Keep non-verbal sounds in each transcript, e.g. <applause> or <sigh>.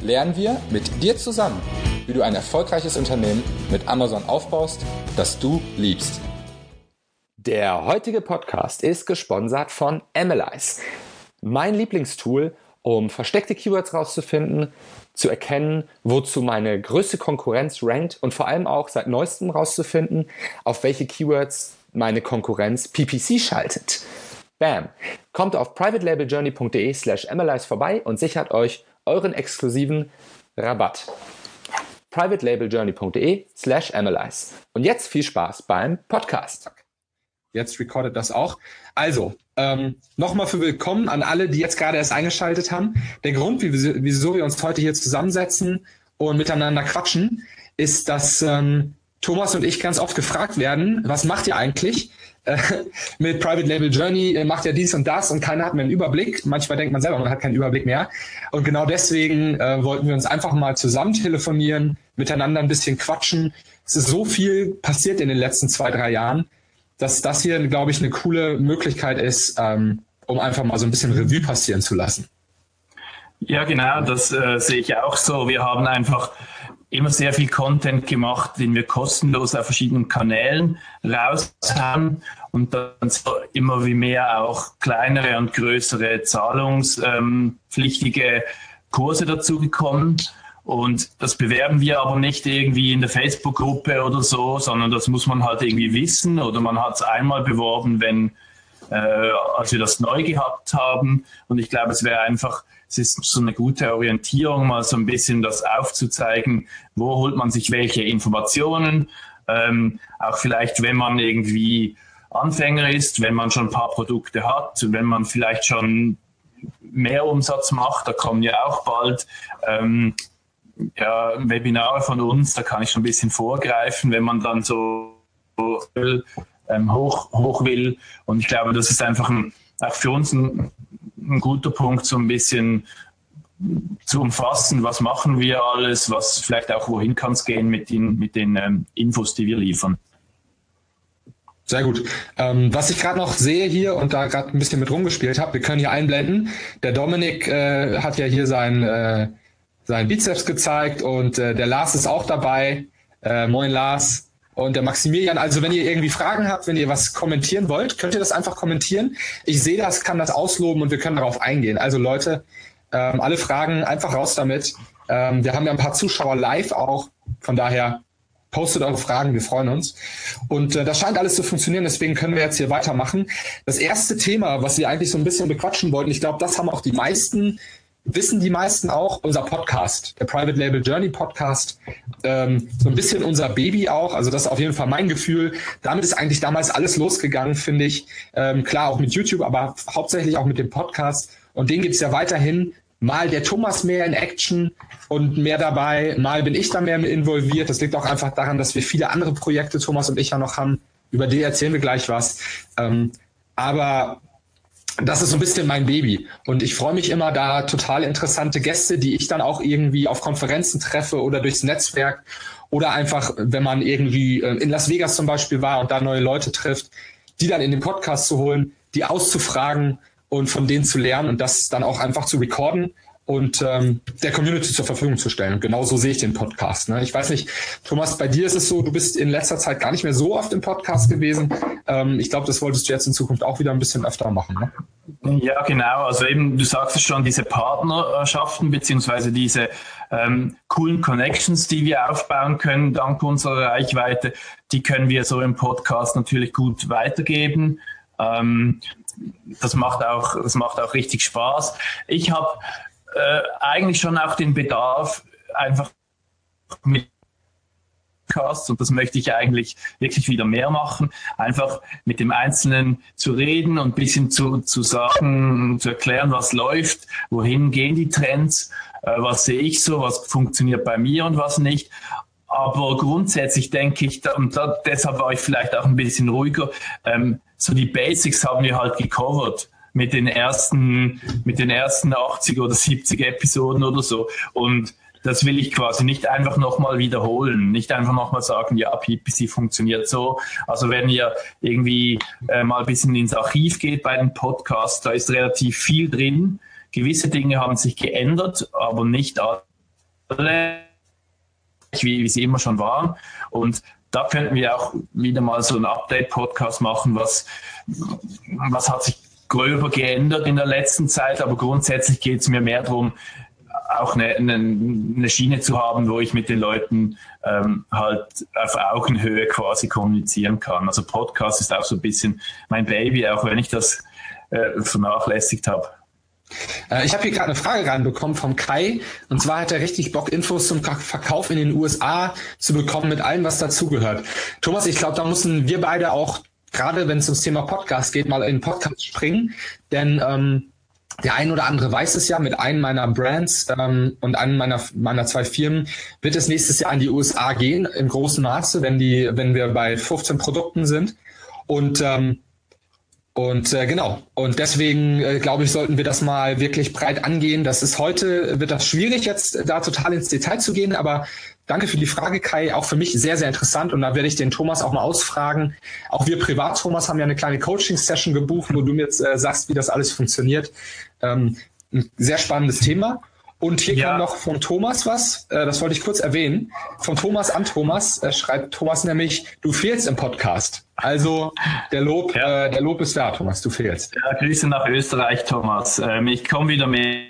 lernen wir mit dir zusammen, wie du ein erfolgreiches Unternehmen mit Amazon aufbaust, das du liebst. Der heutige Podcast ist gesponsert von Analyze, mein Lieblingstool, um versteckte Keywords rauszufinden, zu erkennen, wozu meine größte Konkurrenz rankt und vor allem auch seit neuestem rauszufinden, auf welche Keywords meine Konkurrenz PPC schaltet. Bam! Kommt auf privatelabeljourney.de slash analyze vorbei und sichert euch euren exklusiven Rabatt. privatelabeljourney.de slash analyze. Und jetzt viel Spaß beim Podcast. Jetzt recordet das auch. Also, ähm, nochmal für willkommen an alle, die jetzt gerade erst eingeschaltet haben. Der Grund, wieso wir uns heute hier zusammensetzen und miteinander quatschen, ist, dass ähm, Thomas und ich ganz oft gefragt werden, was macht ihr eigentlich? Äh, <laughs> mit Private Label Journey macht ja dies und das und keiner hat mehr einen Überblick. Manchmal denkt man selber, man hat keinen Überblick mehr. Und genau deswegen äh, wollten wir uns einfach mal zusammen telefonieren, miteinander ein bisschen quatschen. Es ist so viel passiert in den letzten zwei, drei Jahren, dass das hier, glaube ich, eine coole Möglichkeit ist, ähm, um einfach mal so ein bisschen Revue passieren zu lassen. Ja, genau, das äh, sehe ich auch so. Wir haben einfach immer sehr viel Content gemacht, den wir kostenlos auf verschiedenen Kanälen raushauen und dann so immer wie mehr auch kleinere und größere zahlungspflichtige ähm, Kurse dazugekommen. Und das bewerben wir aber nicht irgendwie in der Facebook-Gruppe oder so, sondern das muss man halt irgendwie wissen oder man hat es einmal beworben, wenn äh, als wir das neu gehabt haben. Und ich glaube, es wäre einfach es ist so eine gute Orientierung, mal so ein bisschen das aufzuzeigen, wo holt man sich welche Informationen. Ähm, auch vielleicht, wenn man irgendwie Anfänger ist, wenn man schon ein paar Produkte hat, wenn man vielleicht schon mehr Umsatz macht, da kommen ja auch bald ähm, ja, Webinare von uns, da kann ich schon ein bisschen vorgreifen, wenn man dann so ähm, hoch, hoch will. Und ich glaube, das ist einfach ein, auch für uns ein ein guter Punkt, so ein bisschen zu umfassen, was machen wir alles, was vielleicht auch wohin kann es gehen mit den, mit den ähm, Infos, die wir liefern. Sehr gut. Ähm, was ich gerade noch sehe hier und da gerade ein bisschen mit rumgespielt habe, wir können hier einblenden. Der Dominik äh, hat ja hier sein, äh, sein Bizeps gezeigt und äh, der Lars ist auch dabei. Äh, moin Lars und der Maximilian. Also wenn ihr irgendwie Fragen habt, wenn ihr was kommentieren wollt, könnt ihr das einfach kommentieren. Ich sehe das, kann das ausloben und wir können darauf eingehen. Also Leute, ähm, alle Fragen einfach raus damit. Ähm, wir haben ja ein paar Zuschauer live auch. Von daher postet eure Fragen, wir freuen uns. Und äh, das scheint alles zu funktionieren, deswegen können wir jetzt hier weitermachen. Das erste Thema, was wir eigentlich so ein bisschen bequatschen wollten, ich glaube, das haben auch die meisten wissen die meisten auch, unser Podcast, der Private Label Journey Podcast, ähm, so ein bisschen unser Baby auch. Also das ist auf jeden Fall mein Gefühl. Damit ist eigentlich damals alles losgegangen, finde ich. Ähm, klar, auch mit YouTube, aber hauptsächlich auch mit dem Podcast. Und den gibt's ja weiterhin. Mal der Thomas mehr in Action und mehr dabei, mal bin ich da mehr involviert. Das liegt auch einfach daran, dass wir viele andere Projekte, Thomas und ich ja noch haben. Über die erzählen wir gleich was. Ähm, aber das ist so ein bisschen mein Baby. Und ich freue mich immer da total interessante Gäste, die ich dann auch irgendwie auf Konferenzen treffe oder durchs Netzwerk oder einfach, wenn man irgendwie äh, in Las Vegas zum Beispiel war und da neue Leute trifft, die dann in den Podcast zu holen, die auszufragen und von denen zu lernen und das dann auch einfach zu recorden und ähm, der Community zur Verfügung zu stellen. Und genau so sehe ich den Podcast. Ne? Ich weiß nicht, Thomas, bei dir ist es so, du bist in letzter Zeit gar nicht mehr so oft im Podcast gewesen. Ähm, ich glaube, das wolltest du jetzt in Zukunft auch wieder ein bisschen öfter machen. Ne? Ja, genau. Also eben, du sagst es schon, diese Partnerschaften beziehungsweise diese ähm, coolen Connections, die wir aufbauen können dank unserer Reichweite, die können wir so im Podcast natürlich gut weitergeben. Ähm, das macht auch, das macht auch richtig Spaß. Ich habe äh, eigentlich schon auch den Bedarf, einfach mit Podcasts und das möchte ich eigentlich wirklich wieder mehr machen. Einfach mit dem Einzelnen zu reden und ein bisschen zu, zu sagen, zu erklären, was läuft, wohin gehen die Trends, äh, was sehe ich so, was funktioniert bei mir und was nicht. Aber grundsätzlich denke ich, und deshalb war ich vielleicht auch ein bisschen ruhiger, ähm, so die Basics haben wir halt gecovert mit den ersten, mit den ersten 80 oder 70 Episoden oder so. Und das will ich quasi nicht einfach nochmal wiederholen, nicht einfach nochmal sagen, ja, PPC funktioniert so. Also wenn ihr irgendwie äh, mal ein bisschen ins Archiv geht bei den Podcasts, da ist relativ viel drin. Gewisse Dinge haben sich geändert, aber nicht alle, wie, wie sie immer schon waren. Und da könnten wir auch wieder mal so einen Update-Podcast machen, was, was hat sich gröber geändert in der letzten Zeit, aber grundsätzlich geht es mir mehr darum, auch eine, eine, eine, Schiene zu haben, wo ich mit den Leuten ähm, halt auf Augenhöhe quasi kommunizieren kann. Also Podcast ist auch so ein bisschen mein Baby, auch wenn ich das äh, vernachlässigt habe. Äh, ich habe hier gerade eine Frage reinbekommen vom Kai. Und zwar hat er richtig Bock, Infos zum Verkauf in den USA zu bekommen mit allem, was dazugehört. Thomas, ich glaube, da müssen wir beide auch, gerade wenn es ums Thema Podcast geht, mal in den Podcast springen. Denn ähm, der ein oder andere weiß es ja, mit einem meiner Brands ähm, und einem meiner, meiner zwei Firmen wird es nächstes Jahr in die USA gehen, im großen Maße, wenn, die, wenn wir bei 15 Produkten sind. Und ähm, und äh, genau, und deswegen äh, glaube ich, sollten wir das mal wirklich breit angehen. Das ist heute, wird das schwierig, jetzt da total ins Detail zu gehen, aber danke für die Frage, Kai. Auch für mich sehr, sehr interessant. Und da werde ich den Thomas auch mal ausfragen. Auch wir privat, Thomas, haben ja eine kleine Coaching-Session gebucht, wo du mir jetzt äh, sagst, wie das alles funktioniert. Ähm, ein sehr spannendes Thema. Und hier ja. kam noch von Thomas was, äh, das wollte ich kurz erwähnen. Von Thomas an Thomas äh, schreibt Thomas nämlich, du fehlst im Podcast. Also der Lob, ja. äh, der Lob ist da, Thomas, du fehlst. Ja, Grüße nach Österreich, Thomas. Ähm, ich komme wieder mehr.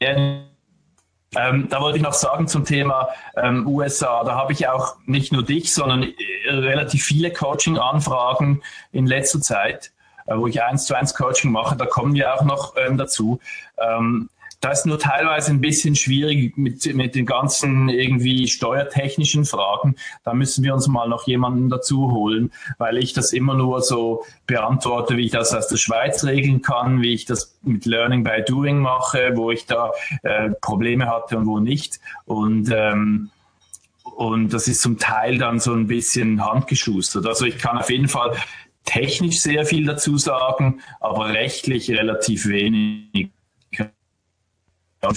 Ähm, da wollte ich noch sagen zum Thema ähm, USA. Da habe ich auch nicht nur dich, sondern äh, relativ viele Coaching-Anfragen in letzter Zeit, äh, wo ich eins zu eins Coaching mache. Da kommen wir auch noch ähm, dazu. Ähm, da ist nur teilweise ein bisschen schwierig mit, mit den ganzen irgendwie steuertechnischen Fragen. Da müssen wir uns mal noch jemanden dazu holen, weil ich das immer nur so beantworte, wie ich das aus der Schweiz regeln kann, wie ich das mit Learning by Doing mache, wo ich da äh, Probleme hatte und wo nicht. Und ähm, und das ist zum Teil dann so ein bisschen handgeschustert. Also ich kann auf jeden Fall technisch sehr viel dazu sagen, aber rechtlich relativ wenig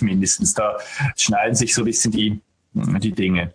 mindestens. Da schneiden sich so ein bisschen die, die Dinge.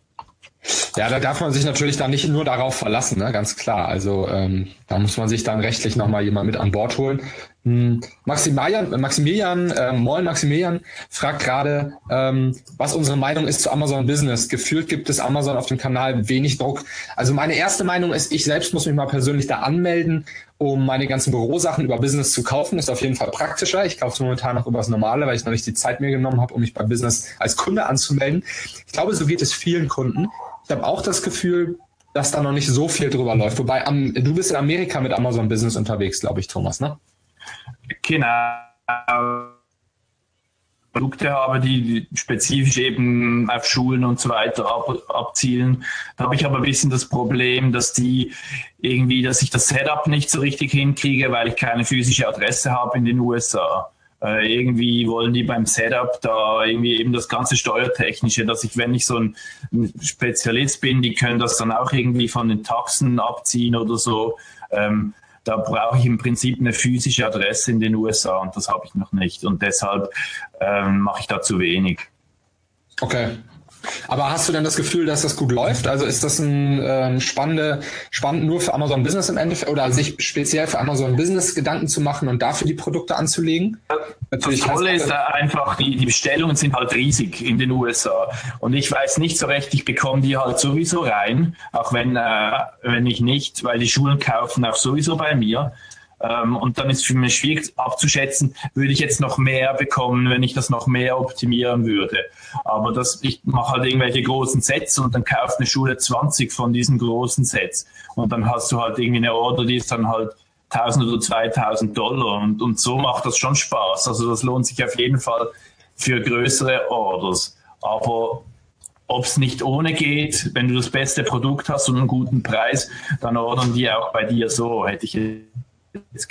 Ja, da darf man sich natürlich dann nicht nur darauf verlassen, ne? ganz klar. Also ähm, da muss man sich dann rechtlich nochmal jemand mit an Bord holen. Hm, Maximilian, Maximilian äh, Moin Maximilian fragt gerade, ähm, was unsere Meinung ist zu Amazon Business. Gefühlt gibt es Amazon auf dem Kanal wenig Druck. Also meine erste Meinung ist, ich selbst muss mich mal persönlich da anmelden, um meine ganzen Bürosachen über Business zu kaufen. Ist auf jeden Fall praktischer. Ich kaufe es momentan noch über das Normale, weil ich noch nicht die Zeit mir genommen habe, um mich bei Business als Kunde anzumelden. Ich glaube, so geht es vielen Kunden. Ich habe auch das Gefühl, dass da noch nicht so viel drüber läuft. Wobei, am, du bist in Amerika mit Amazon Business unterwegs, glaube ich, Thomas, ne? Genau. Produkte habe, die spezifisch eben auf Schulen und so weiter ab, abzielen. Da habe ich aber ein bisschen das Problem, dass die irgendwie, dass ich das Setup nicht so richtig hinkriege, weil ich keine physische Adresse habe in den USA. Äh, irgendwie wollen die beim Setup da irgendwie eben das ganze Steuertechnische, dass ich, wenn ich so ein, ein Spezialist bin, die können das dann auch irgendwie von den Taxen abziehen oder so. Ähm, da brauche ich im Prinzip eine physische Adresse in den USA und das habe ich noch nicht. Und deshalb ähm, mache ich da zu wenig. Okay. Aber hast du denn das Gefühl, dass das gut läuft? Also ist das ein äh, spannende, spannend nur für Amazon Business im Endeffekt oder sich speziell für Amazon Business Gedanken zu machen und dafür die Produkte anzulegen? Natürlich das Tolle ist einfach, die, die Bestellungen sind halt riesig in den USA. Und ich weiß nicht so recht, ich bekomme die halt sowieso rein, auch wenn, äh, wenn ich nicht, weil die Schulen kaufen auch sowieso bei mir. Ähm, und dann ist für mich schwierig abzuschätzen, würde ich jetzt noch mehr bekommen, wenn ich das noch mehr optimieren würde. Aber das, ich mache halt irgendwelche großen Sets und dann kauft eine Schule 20 von diesen großen Sets. Und dann hast du halt irgendwie eine Order, die ist dann halt 1000 oder 2000 Dollar. Und, und so macht das schon Spaß. Also das lohnt sich auf jeden Fall für größere Orders. Aber ob es nicht ohne geht. Wenn du das beste Produkt hast und einen guten Preis, dann ordern die auch bei dir so, hätte ich jetzt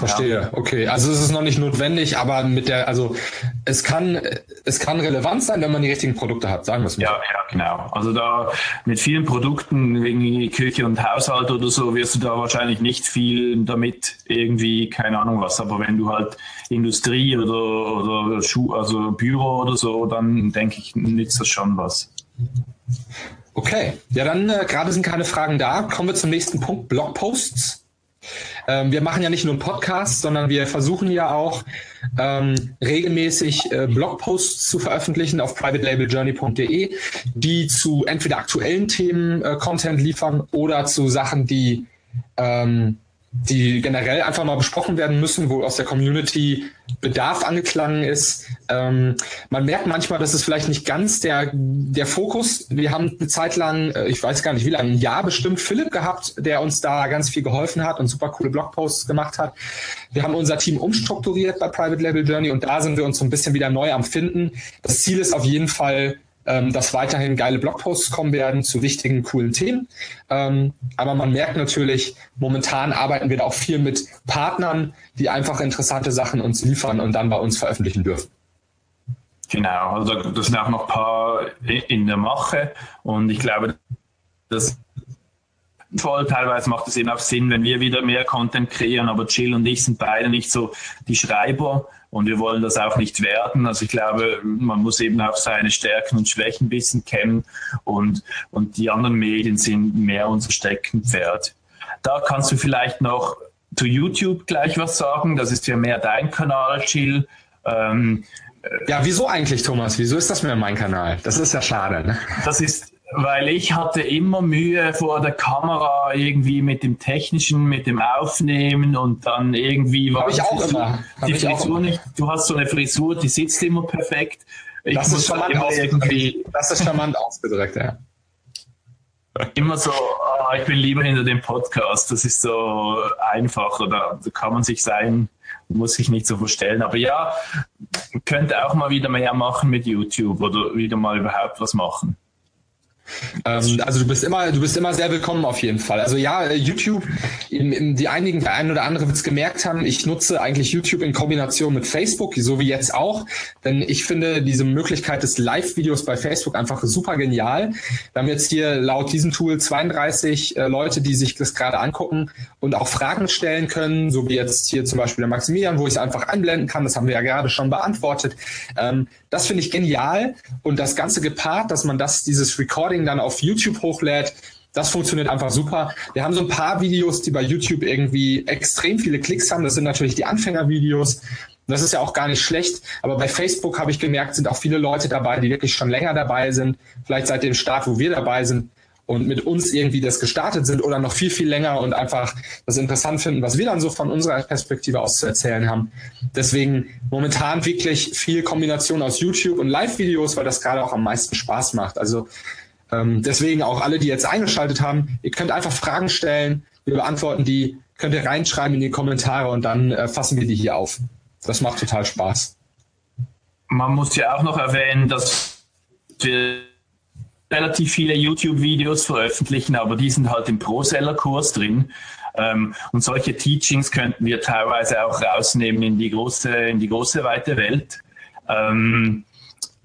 Verstehe, ja. okay. Also es ist noch nicht notwendig, aber mit der, also es kann, es kann relevant sein, wenn man die richtigen Produkte hat, sagen wir es mal. Ja, ja, genau. Also da mit vielen Produkten, wie Küche und Haushalt oder so, wirst du da wahrscheinlich nicht viel damit irgendwie, keine Ahnung was. Aber wenn du halt Industrie oder, oder Schuh, also Büro oder so, dann denke ich, nützt das schon was. Okay, ja dann äh, gerade sind keine Fragen da. Kommen wir zum nächsten Punkt, Blogposts. Ähm, wir machen ja nicht nur einen Podcast, sondern wir versuchen ja auch ähm, regelmäßig äh, Blogposts zu veröffentlichen auf privatelabeljourney.de, die zu entweder aktuellen Themen äh, Content liefern oder zu Sachen, die ähm, die generell einfach mal besprochen werden müssen, wo aus der Community Bedarf angeklangen ist. Ähm, man merkt manchmal, dass es vielleicht nicht ganz der, der Fokus. Wir haben eine Zeit lang, äh, ich weiß gar nicht wie lange, ein Jahr bestimmt Philipp gehabt, der uns da ganz viel geholfen hat und super coole Blogposts gemacht hat. Wir haben unser Team umstrukturiert bei Private Label Journey und da sind wir uns so ein bisschen wieder neu am Finden. Das Ziel ist auf jeden Fall, ähm, dass weiterhin geile Blogposts kommen werden zu wichtigen, coolen Themen. Ähm, aber man merkt natürlich, momentan arbeiten wir da auch viel mit Partnern, die einfach interessante Sachen uns liefern und dann bei uns veröffentlichen dürfen. Genau, also das sind auch noch ein paar in der Mache und ich glaube, das voll. Teilweise macht es eben auch Sinn, wenn wir wieder mehr Content kreieren, aber Jill und ich sind beide nicht so die Schreiber und wir wollen das auch nicht werden. Also ich glaube, man muss eben auch seine Stärken und Schwächen ein bisschen kennen und, und die anderen Medien sind mehr unser Steckenpferd. Da kannst du vielleicht noch zu YouTube gleich was sagen. Das ist ja mehr dein Kanal, Jill. Ähm, ja, wieso eigentlich, Thomas? Wieso ist das mehr mein Kanal? Das ist ja schade. Ne? Das ist weil ich hatte immer Mühe vor der Kamera irgendwie mit dem Technischen, mit dem Aufnehmen und dann irgendwie war ich auch immer. die Frisur auch immer. nicht. Du hast so eine Frisur, die sitzt immer perfekt. Ich das ist charmant irgendwie. Das ist charmant ausgedrückt, ja. Immer so, oh, ich bin lieber hinter dem Podcast. Das ist so einfach oder da kann man sich sein, muss sich nicht so verstellen. Aber ja, könnte auch mal wieder mehr machen mit YouTube oder wieder mal überhaupt was machen. Ähm, also du bist immer, du bist immer sehr willkommen auf jeden Fall. Also ja, äh, YouTube, die einigen, der ein oder andere wird es gemerkt haben, ich nutze eigentlich YouTube in Kombination mit Facebook, so wie jetzt auch. Denn ich finde diese Möglichkeit des Live-Videos bei Facebook einfach super genial. Wir haben jetzt hier laut diesem Tool 32 äh, Leute, die sich das gerade angucken und auch Fragen stellen können, so wie jetzt hier zum Beispiel der Maximilian, wo ich es einfach einblenden kann. Das haben wir ja gerade schon beantwortet. Ähm, das finde ich genial. Und das Ganze gepaart, dass man das, dieses Recording dann auf YouTube hochlädt, das funktioniert einfach super. Wir haben so ein paar Videos, die bei YouTube irgendwie extrem viele Klicks haben. Das sind natürlich die Anfängervideos. Das ist ja auch gar nicht schlecht. Aber bei Facebook habe ich gemerkt, sind auch viele Leute dabei, die wirklich schon länger dabei sind. Vielleicht seit dem Start, wo wir dabei sind und mit uns irgendwie das gestartet sind oder noch viel, viel länger und einfach das interessant finden, was wir dann so von unserer Perspektive aus zu erzählen haben. Deswegen momentan wirklich viel Kombination aus YouTube und Live-Videos, weil das gerade auch am meisten Spaß macht. Also ähm, deswegen auch alle, die jetzt eingeschaltet haben, ihr könnt einfach Fragen stellen, wir beantworten die, könnt ihr reinschreiben in die Kommentare und dann äh, fassen wir die hier auf. Das macht total Spaß. Man muss ja auch noch erwähnen, dass wir relativ viele YouTube-Videos veröffentlichen, aber die sind halt im Pro-Seller-Kurs drin. Ähm, und solche Teachings könnten wir teilweise auch rausnehmen in die große, in die große weite Welt. Ähm,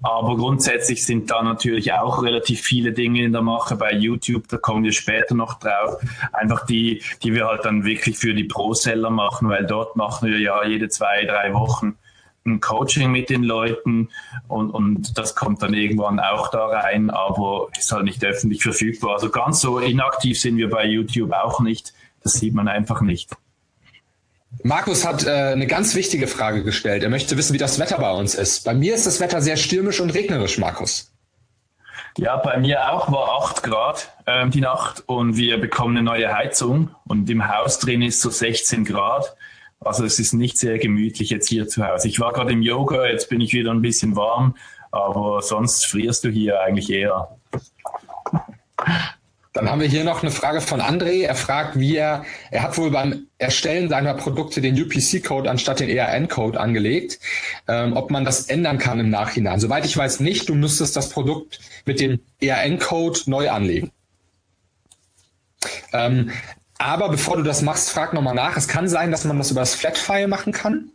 aber grundsätzlich sind da natürlich auch relativ viele Dinge in der Mache bei YouTube, da kommen wir später noch drauf. Einfach die, die wir halt dann wirklich für die Pro-Seller machen, weil dort machen wir ja jede zwei, drei Wochen ein Coaching mit den Leuten und, und das kommt dann irgendwann auch da rein, aber ist halt nicht öffentlich verfügbar. Also ganz so inaktiv sind wir bei YouTube auch nicht. Das sieht man einfach nicht. Markus hat äh, eine ganz wichtige Frage gestellt. Er möchte wissen, wie das Wetter bei uns ist. Bei mir ist das Wetter sehr stürmisch und regnerisch, Markus. Ja, bei mir auch war 8 Grad ähm, die Nacht und wir bekommen eine neue Heizung und im Haus drin ist so 16 Grad. Also es ist nicht sehr gemütlich jetzt hier zu Hause. Ich war gerade im Yoga, jetzt bin ich wieder ein bisschen warm, aber sonst frierst du hier eigentlich eher. Dann haben wir hier noch eine Frage von André. Er fragt, wie er, er hat wohl beim Erstellen seiner Produkte den UPC-Code anstatt den ERN-Code angelegt, ähm, ob man das ändern kann im Nachhinein. Soweit ich weiß nicht, du müsstest das Produkt mit dem ERN-Code neu anlegen. Ähm, aber bevor du das machst, frag nochmal nach. Es kann sein, dass man das über das Flatfile machen kann.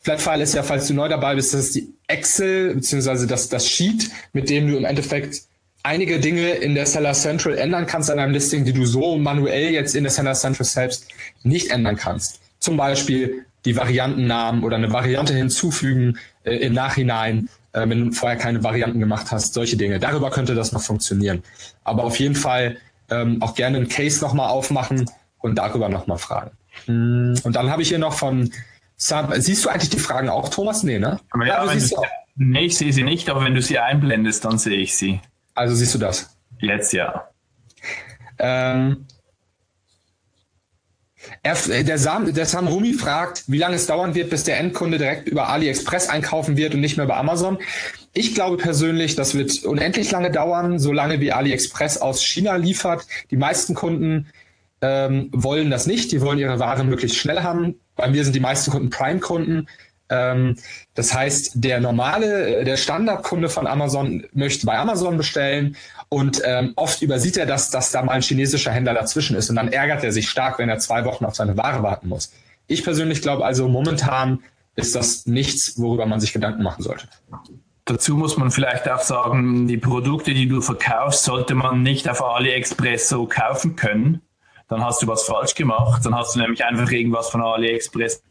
Flatfile ist ja, falls du neu dabei bist, das ist die Excel beziehungsweise das, das Sheet, mit dem du im Endeffekt einige Dinge in der Seller Central ändern kannst an einem Listing, die du so manuell jetzt in der Seller Central selbst nicht ändern kannst. Zum Beispiel die Variantennamen oder eine Variante hinzufügen äh, im Nachhinein, äh, wenn du vorher keine Varianten gemacht hast, solche Dinge. Darüber könnte das noch funktionieren. Aber auf jeden Fall ähm, auch gerne einen Case nochmal aufmachen und darüber nochmal fragen. Hm, und dann habe ich hier noch von Sam, siehst du eigentlich die Fragen auch, Thomas? Nee, ne? Aber ja, ja du, nee, ich sehe sie nicht, aber wenn du sie einblendest, dann sehe ich sie. Also siehst du das? Jetzt ja. Ähm, er, der, Sam, der Sam Rumi fragt, wie lange es dauern wird, bis der Endkunde direkt über AliExpress einkaufen wird und nicht mehr über Amazon. Ich glaube persönlich, das wird unendlich lange dauern, solange wie AliExpress aus China liefert. Die meisten Kunden ähm, wollen das nicht. Die wollen ihre Ware möglichst schnell haben. Bei mir sind die meisten Kunden Prime-Kunden. Ähm, das heißt, der normale, äh, der Standardkunde von Amazon möchte bei Amazon bestellen und ähm, oft übersieht er das, dass da mal ein chinesischer Händler dazwischen ist und dann ärgert er sich stark, wenn er zwei Wochen auf seine Ware warten muss. Ich persönlich glaube also, momentan ist das nichts, worüber man sich Gedanken machen sollte. Dazu muss man vielleicht auch sagen, die Produkte, die du verkaufst, sollte man nicht auf AliExpress so kaufen können. Dann hast du was falsch gemacht. Dann hast du nämlich einfach irgendwas von AliExpress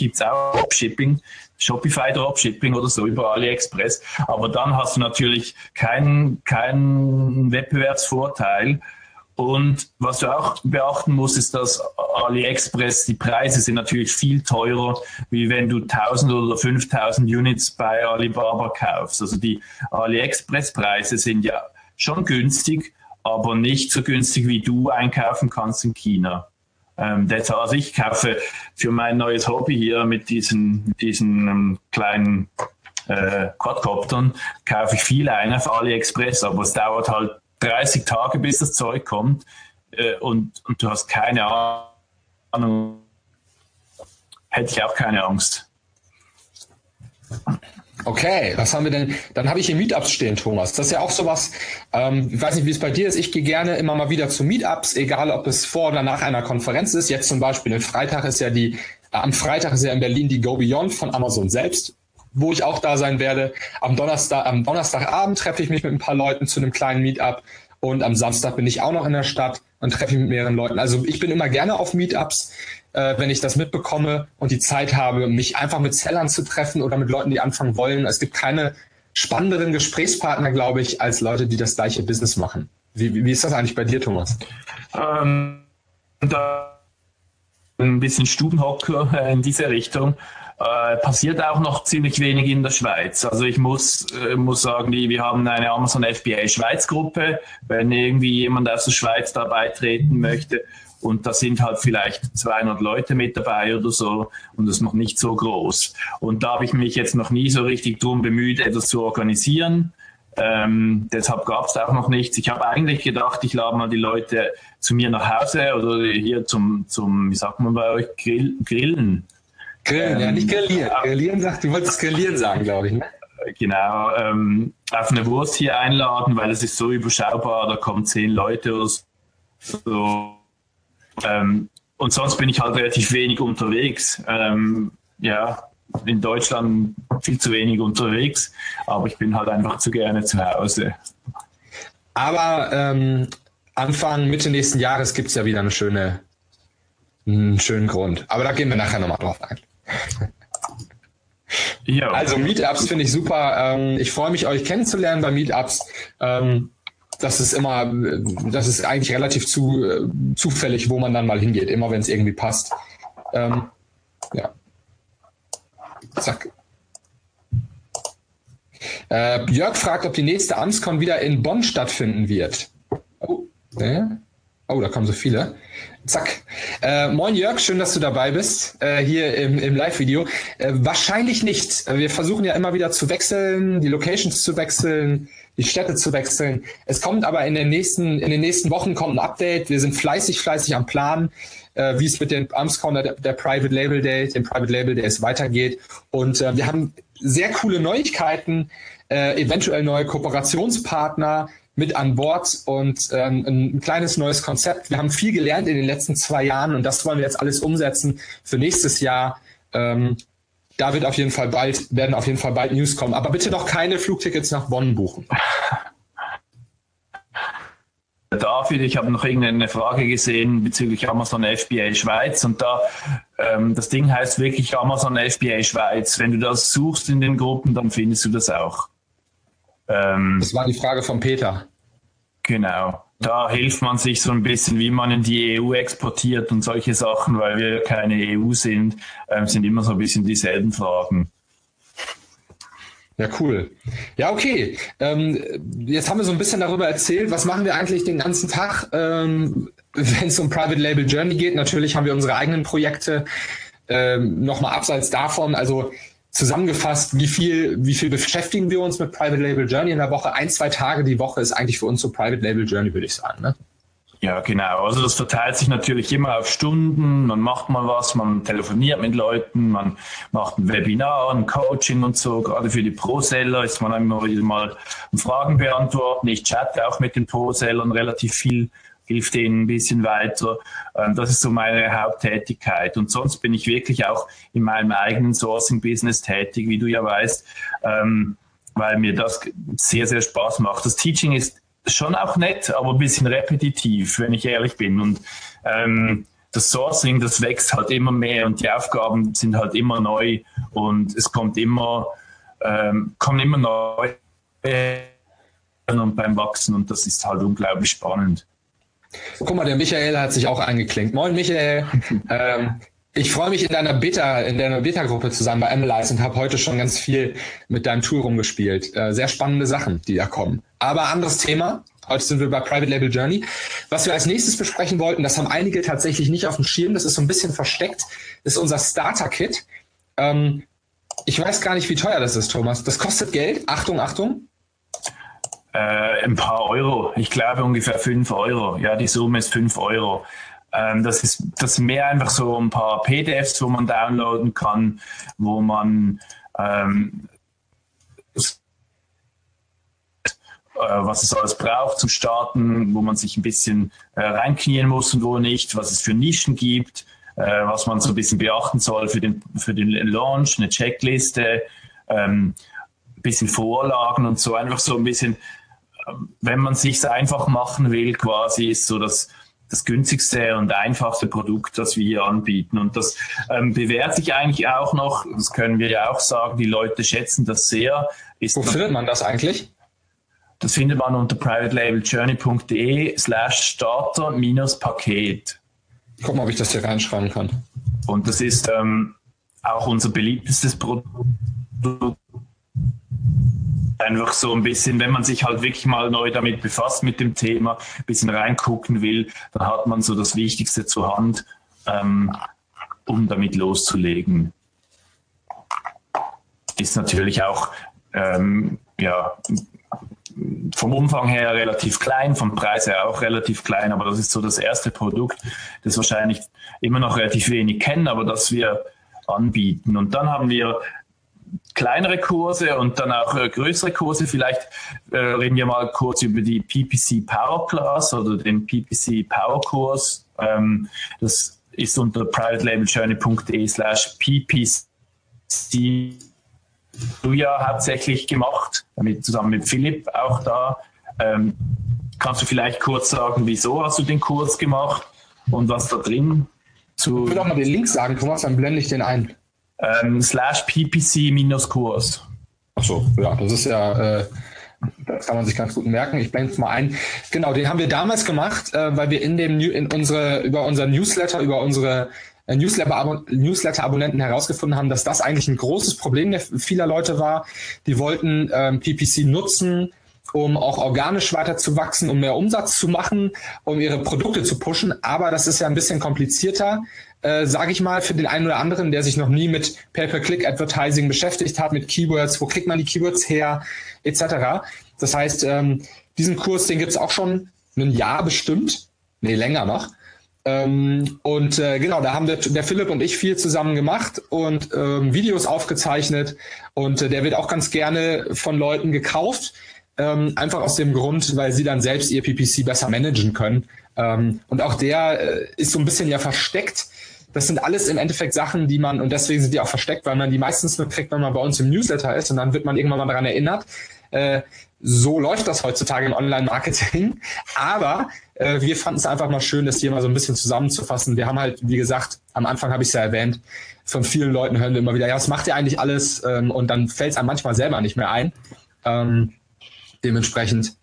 gibt es auch Dropshipping, Shopify Dropshipping oder so über AliExpress. Aber dann hast du natürlich keinen keinen Wettbewerbsvorteil. Und was du auch beachten musst, ist, dass AliExpress, die Preise sind natürlich viel teurer, wie wenn du 1000 oder 5000 Units bei Alibaba kaufst. Also die AliExpress-Preise sind ja schon günstig, aber nicht so günstig, wie du einkaufen kannst in China. Ähm, das, also ich kaufe für mein neues Hobby hier mit diesen, diesen ähm, kleinen äh, Quadcoptern, kaufe ich viele ein auf AliExpress, aber es dauert halt 30 Tage, bis das Zeug kommt äh, und, und du hast keine Ahnung, hätte ich auch keine Angst. Okay, was haben wir denn? Dann habe ich hier Meetups stehen, Thomas. Das ist ja auch sowas, ähm, ich weiß nicht, wie es bei dir ist. Ich gehe gerne immer mal wieder zu Meetups, egal ob es vor oder nach einer Konferenz ist. Jetzt zum Beispiel, am Freitag ist ja die, äh, am Freitag ist ja in Berlin die Go Beyond von Amazon selbst, wo ich auch da sein werde. Am Donnerstag, am Donnerstagabend treffe ich mich mit ein paar Leuten zu einem kleinen Meetup und am Samstag bin ich auch noch in der Stadt und treffe mich mit mehreren Leuten. Also ich bin immer gerne auf Meetups äh, wenn ich das mitbekomme und die Zeit habe, mich einfach mit Sellern zu treffen oder mit Leuten, die anfangen wollen. Es gibt keine spannenderen Gesprächspartner, glaube ich, als Leute, die das gleiche Business machen. Wie, wie ist das eigentlich bei dir, Thomas? Ähm, da ein bisschen Stubenhocker äh, in diese Richtung. Äh, passiert auch noch ziemlich wenig in der Schweiz. Also ich muss, äh, muss sagen, die, wir haben eine Amazon FBA Schweiz Gruppe. Wenn irgendwie jemand aus der Schweiz da beitreten möchte, und da sind halt vielleicht 200 Leute mit dabei oder so und das ist noch nicht so groß. Und da habe ich mich jetzt noch nie so richtig drum bemüht, etwas zu organisieren. Ähm, deshalb gab es auch noch nichts. Ich habe eigentlich gedacht, ich lade mal die Leute zu mir nach Hause oder hier zum, zum wie sagt man bei euch, Grill, Grillen. Grillen, ähm, ja, nicht grillieren. Grillieren sagt, du wolltest grillieren sagen, glaube ich, ne? Genau, ähm, auf eine Wurst hier einladen, weil es ist so überschaubar, da kommen zehn Leute oder so ähm, und sonst bin ich halt relativ wenig unterwegs. Ähm, ja, in Deutschland viel zu wenig unterwegs, aber ich bin halt einfach zu gerne zu Hause. Aber ähm, Anfang, Mitte nächsten Jahres gibt es ja wieder eine schöne, einen schönen Grund. Aber da gehen wir nachher nochmal drauf ein. Ja. Also Meetups finde ich super. Ähm, ich freue mich, euch kennenzulernen bei Meetups. Das ist immer, das ist eigentlich relativ zu, zufällig, wo man dann mal hingeht, immer wenn es irgendwie passt. Ähm, ja. Zack. Äh, Jörg fragt, ob die nächste Amtscon wieder in Bonn stattfinden wird. Oh, äh? Oh, da kommen so viele. Zack. Äh, moin Jörg, schön, dass du dabei bist, äh, hier im, im Live-Video. Äh, wahrscheinlich nicht. Wir versuchen ja immer wieder zu wechseln, die Locations zu wechseln, die Städte zu wechseln. Es kommt aber in den nächsten, in den nächsten Wochen kommt ein Update. Wir sind fleißig, fleißig am Plan, äh, wie es mit dem Amscorner, der, der Private Label Day, dem Private Label Days weitergeht. Und äh, wir haben sehr coole Neuigkeiten, äh, eventuell neue Kooperationspartner, mit an Bord und ähm, ein kleines neues Konzept. Wir haben viel gelernt in den letzten zwei Jahren und das wollen wir jetzt alles umsetzen für nächstes Jahr. Ähm, da wird auf jeden Fall bald, werden auf jeden Fall bald News kommen. Aber bitte doch keine Flugtickets nach Bonn buchen. David, ich habe noch irgendeine Frage gesehen bezüglich Amazon FBA Schweiz und da ähm, das Ding heißt wirklich Amazon FBA Schweiz. Wenn du das suchst in den Gruppen, dann findest du das auch. Ähm, das war die Frage von Peter. Genau. Da hilft man sich so ein bisschen, wie man in die EU exportiert und solche Sachen, weil wir keine EU sind, ähm, sind immer so ein bisschen dieselben Fragen. Ja, cool. Ja, okay. Ähm, jetzt haben wir so ein bisschen darüber erzählt, was machen wir eigentlich den ganzen Tag, ähm, <laughs> wenn es um Private Label Journey geht. Natürlich haben wir unsere eigenen Projekte ähm, nochmal abseits davon. Also zusammengefasst, wie viel, wie viel beschäftigen wir uns mit Private Label Journey in der Woche? Ein, zwei Tage die Woche ist eigentlich für uns so Private Label Journey, würde ich sagen. Ne? Ja, genau. Also das verteilt sich natürlich immer auf Stunden. Man macht mal was, man telefoniert mit Leuten, man macht ein Webinar, ein Coaching und so. Gerade für die Pro-Seller ist man immer wieder mal Fragen beantworten. Ich chatte auch mit den Pro-Sellern relativ viel hilft denen ein bisschen weiter. Ähm, das ist so meine Haupttätigkeit. Und sonst bin ich wirklich auch in meinem eigenen Sourcing-Business tätig, wie du ja weißt, ähm, weil mir das sehr, sehr Spaß macht. Das Teaching ist schon auch nett, aber ein bisschen repetitiv, wenn ich ehrlich bin. Und ähm, das Sourcing, das wächst halt immer mehr und die Aufgaben sind halt immer neu und es kommt immer, kommen immer neu und beim Wachsen und das ist halt unglaublich spannend. Guck mal, der Michael hat sich auch eingeklinkt. Moin Michael. <laughs> ähm, ich freue mich in deiner Beta, in deiner Beta-Gruppe zusammen bei Analyze und habe heute schon ganz viel mit deinem Tool rumgespielt. Äh, sehr spannende Sachen, die da kommen. Aber anderes Thema. Heute sind wir bei Private Label Journey. Was wir als nächstes besprechen wollten, das haben einige tatsächlich nicht auf dem Schirm, das ist so ein bisschen versteckt, ist unser Starter-Kit. Ähm, ich weiß gar nicht, wie teuer das ist, Thomas. Das kostet Geld. Achtung, Achtung. Äh, ein paar Euro. Ich glaube ungefähr fünf Euro. Ja, die Summe ist fünf Euro. Ähm, das ist das mehr einfach so ein paar PDFs, wo man downloaden kann, wo man ähm, äh, was es alles braucht zum Starten, wo man sich ein bisschen äh, reinknien muss und wo nicht, was es für Nischen gibt, äh, was man so ein bisschen beachten soll für den, für den Launch, eine Checkliste, ähm, ein bisschen Vorlagen und so, einfach so ein bisschen wenn man sich einfach machen will, quasi ist so das, das günstigste und einfachste Produkt, das wir hier anbieten. Und das ähm, bewährt sich eigentlich auch noch, das können wir ja auch sagen, die Leute schätzen das sehr. Ist Wo findet man das eigentlich? Das findet man unter privatelabeljourney.de slash starter minus Paket. Guck mal, ob ich das hier reinschreiben kann. Und das ist ähm, auch unser beliebtestes Produkt einfach so ein bisschen, wenn man sich halt wirklich mal neu damit befasst mit dem Thema, ein bisschen reingucken will, dann hat man so das Wichtigste zur Hand, ähm, um damit loszulegen. Ist natürlich auch ähm, ja, vom Umfang her relativ klein, vom Preis her auch relativ klein, aber das ist so das erste Produkt, das wahrscheinlich immer noch relativ wenig kennen, aber das wir anbieten. Und dann haben wir kleinere Kurse und dann auch äh, größere Kurse. Vielleicht äh, reden wir mal kurz über die PPC Power Class oder den PPC Power Kurs. Ähm, das ist unter privatelabeljourney.de slash ppc du ja hauptsächlich gemacht, damit zusammen mit Philipp auch da. Ähm, kannst du vielleicht kurz sagen, wieso hast du den Kurs gemacht und was da drin zu. Ich will auch mal den Link sagen, Thomas, dann blende ich den ein ähm, slash ppc-kurs. Achso, ja, das ist ja, äh, das kann man sich ganz gut merken. Ich blende es mal ein. Genau, den haben wir damals gemacht, äh, weil wir in dem in unsere über unser Newsletter, über unsere äh, Newsletter-Abonnenten herausgefunden haben, dass das eigentlich ein großes Problem vieler Leute war. Die wollten ähm, PPC nutzen, um auch organisch weiter zu wachsen, um mehr Umsatz zu machen, um ihre Produkte zu pushen. Aber das ist ja ein bisschen komplizierter, äh, sage ich mal, für den einen oder anderen, der sich noch nie mit Pay-per-Click-Advertising beschäftigt hat, mit Keywords, wo kriegt man die Keywords her, etc. Das heißt, ähm, diesen Kurs, den gibt's auch schon ein Jahr bestimmt, nee, länger noch. Ähm, und äh, genau, da haben der, der Philipp und ich viel zusammen gemacht und ähm, Videos aufgezeichnet und äh, der wird auch ganz gerne von Leuten gekauft, ähm, einfach aus dem Grund, weil sie dann selbst ihr PPC besser managen können. Ähm, und auch der äh, ist so ein bisschen ja versteckt. Das sind alles im Endeffekt Sachen, die man, und deswegen sind die auch versteckt, weil man die meistens nur kriegt, wenn man bei uns im Newsletter ist und dann wird man irgendwann mal daran erinnert. Äh, so läuft das heutzutage im Online-Marketing. Aber äh, wir fanden es einfach mal schön, das hier mal so ein bisschen zusammenzufassen. Wir haben halt, wie gesagt, am Anfang habe ich es ja erwähnt, von vielen Leuten hören wir immer wieder, ja, was macht ihr eigentlich alles? Ähm, und dann fällt es einem manchmal selber nicht mehr ein. Ähm, dementsprechend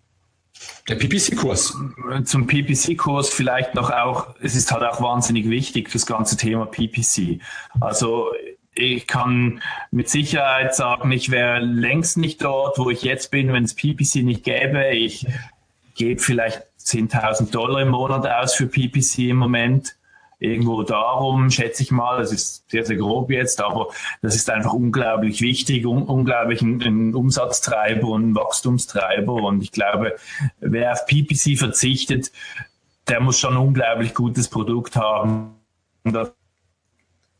der PPC-Kurs. Zum PPC-Kurs vielleicht noch auch, es ist halt auch wahnsinnig wichtig, das ganze Thema PPC. Also ich kann mit Sicherheit sagen, ich wäre längst nicht dort, wo ich jetzt bin, wenn es PPC nicht gäbe. Ich gebe vielleicht 10.000 Dollar im Monat aus für PPC im Moment. Irgendwo darum, schätze ich mal, das ist sehr, sehr grob jetzt, aber das ist einfach unglaublich wichtig, un unglaublich ein, ein Umsatztreiber und ein Wachstumstreiber. Und ich glaube, wer auf PPC verzichtet, der muss schon ein unglaublich gutes Produkt haben, das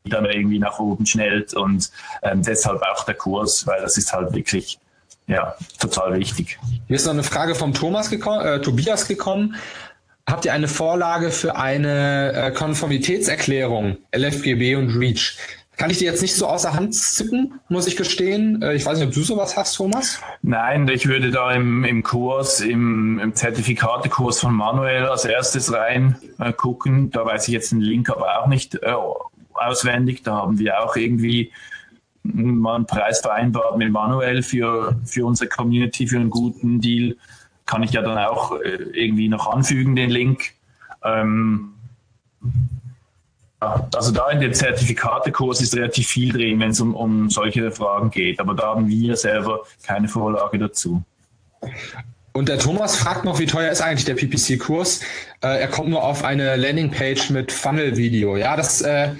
dann irgendwie nach oben schnellt und ähm, deshalb auch der Kurs, weil das ist halt wirklich ja, total wichtig. Hier ist noch eine Frage vom Thomas gekommen, äh, Tobias gekommen. Habt ihr eine Vorlage für eine äh, Konformitätserklärung, LFGB und REACH? Kann ich die jetzt nicht so außer Hand zücken, muss ich gestehen. Äh, ich weiß nicht, ob du sowas hast, Thomas? Nein, ich würde da im, im Kurs, im, im Zertifikatekurs von Manuel als erstes rein äh, gucken. Da weiß ich jetzt den Link aber auch nicht äh, auswendig. Da haben wir auch irgendwie mal einen Preis vereinbart mit Manuel für, für unsere Community, für einen guten Deal. Kann ich ja dann auch äh, irgendwie noch anfügen, den Link. Ähm, also da in dem Zertifikatekurs ist relativ viel drin, wenn es um, um solche Fragen geht. Aber da haben wir selber keine Vorlage dazu. Und der Thomas fragt noch, wie teuer ist eigentlich der PPC-Kurs? Äh, er kommt nur auf eine Landingpage mit Funnel-Video. Ja, das äh,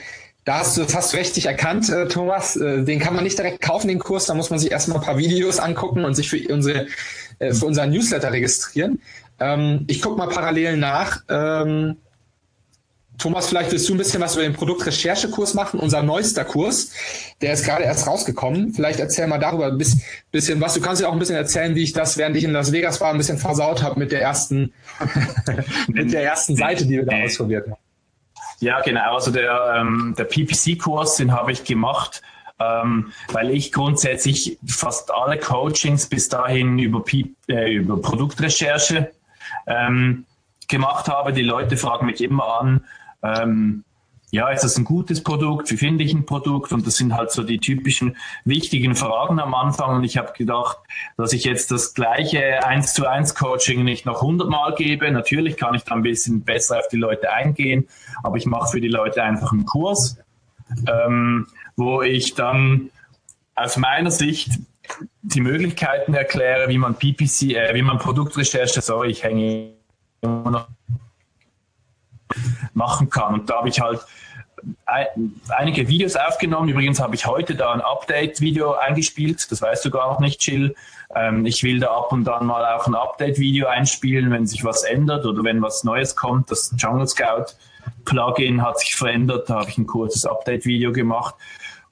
da hast du fast richtig erkannt, äh, Thomas. Äh, den kann man nicht direkt kaufen, den Kurs. Da muss man sich erstmal ein paar Videos angucken und sich für, unsere, äh, für unseren Newsletter registrieren. Ähm, ich gucke mal parallel nach. Ähm, Thomas, vielleicht willst du ein bisschen was über den Produktrecherchekurs machen, unser neuester Kurs. Der ist gerade erst rausgekommen. Vielleicht erzähl mal darüber ein bisschen was. Du kannst ja auch ein bisschen erzählen, wie ich das, während ich in Las Vegas war, ein bisschen versaut habe mit der ersten, <laughs> mit der ersten Seite, die wir da ausprobiert haben. Ja, genau. Also der, ähm, der PPC-Kurs, den habe ich gemacht, ähm, weil ich grundsätzlich fast alle Coachings bis dahin über, P äh, über Produktrecherche ähm, gemacht habe. Die Leute fragen mich immer an, ähm, ja, ist das ein gutes Produkt? Wie finde ich ein Produkt? Und das sind halt so die typischen wichtigen Fragen am Anfang. Und ich habe gedacht, dass ich jetzt das gleiche 1 zu 1 Coaching nicht noch 100 Mal gebe. Natürlich kann ich da ein bisschen besser auf die Leute eingehen, aber ich mache für die Leute einfach einen Kurs, ähm, wo ich dann aus meiner Sicht die Möglichkeiten erkläre, wie man PPC, äh, wie man Produktrecherche, sorry, ich hänge immer noch machen kann. Und da habe ich halt einige Videos aufgenommen. Übrigens habe ich heute da ein Update-Video eingespielt. Das weißt du gar noch nicht, Chill. Ähm, ich will da ab und dann mal auch ein Update-Video einspielen, wenn sich was ändert oder wenn was Neues kommt. Das Jungle Scout Plugin hat sich verändert. Da habe ich ein kurzes Update-Video gemacht.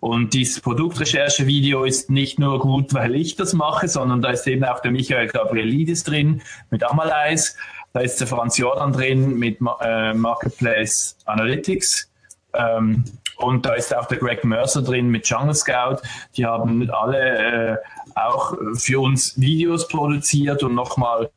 Und dieses Produktrecherche-Video ist nicht nur gut, weil ich das mache, sondern da ist eben auch der Michael Gabrielidis drin mit Amalize. Da ist der Franz Jordan drin mit äh, Marketplace Analytics. Ähm, und da ist auch der Greg Mercer drin mit Jungle Scout. Die haben alle äh, auch für uns Videos produziert und nochmal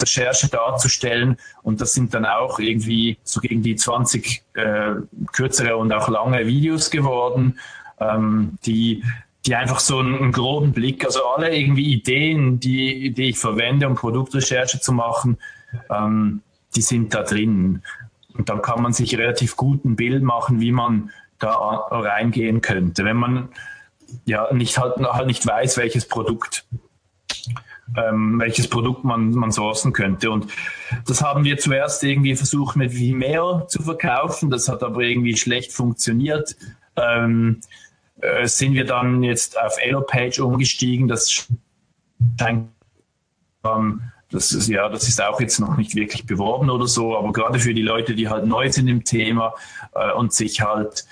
Recherche darzustellen. Und das sind dann auch irgendwie so gegen die 20 äh, kürzere und auch lange Videos geworden, ähm, die die einfach so einen, einen, groben Blick, also alle irgendwie Ideen, die, die ich verwende, um Produktrecherche zu machen, ähm, die sind da drin. Und dann kann man sich relativ gut ein Bild machen, wie man da reingehen könnte, wenn man ja nicht halt, halt nicht weiß, welches Produkt ähm, welches Produkt man, man sourcen könnte. Und das haben wir zuerst irgendwie versucht mit Vimeo zu verkaufen. Das hat aber irgendwie schlecht funktioniert. Ähm, äh, sind wir dann jetzt auf Elopage umgestiegen. Das scheint ähm, das ist ja, das ist auch jetzt noch nicht wirklich beworben oder so, aber gerade für die Leute, die halt neu sind im Thema äh, und sich halt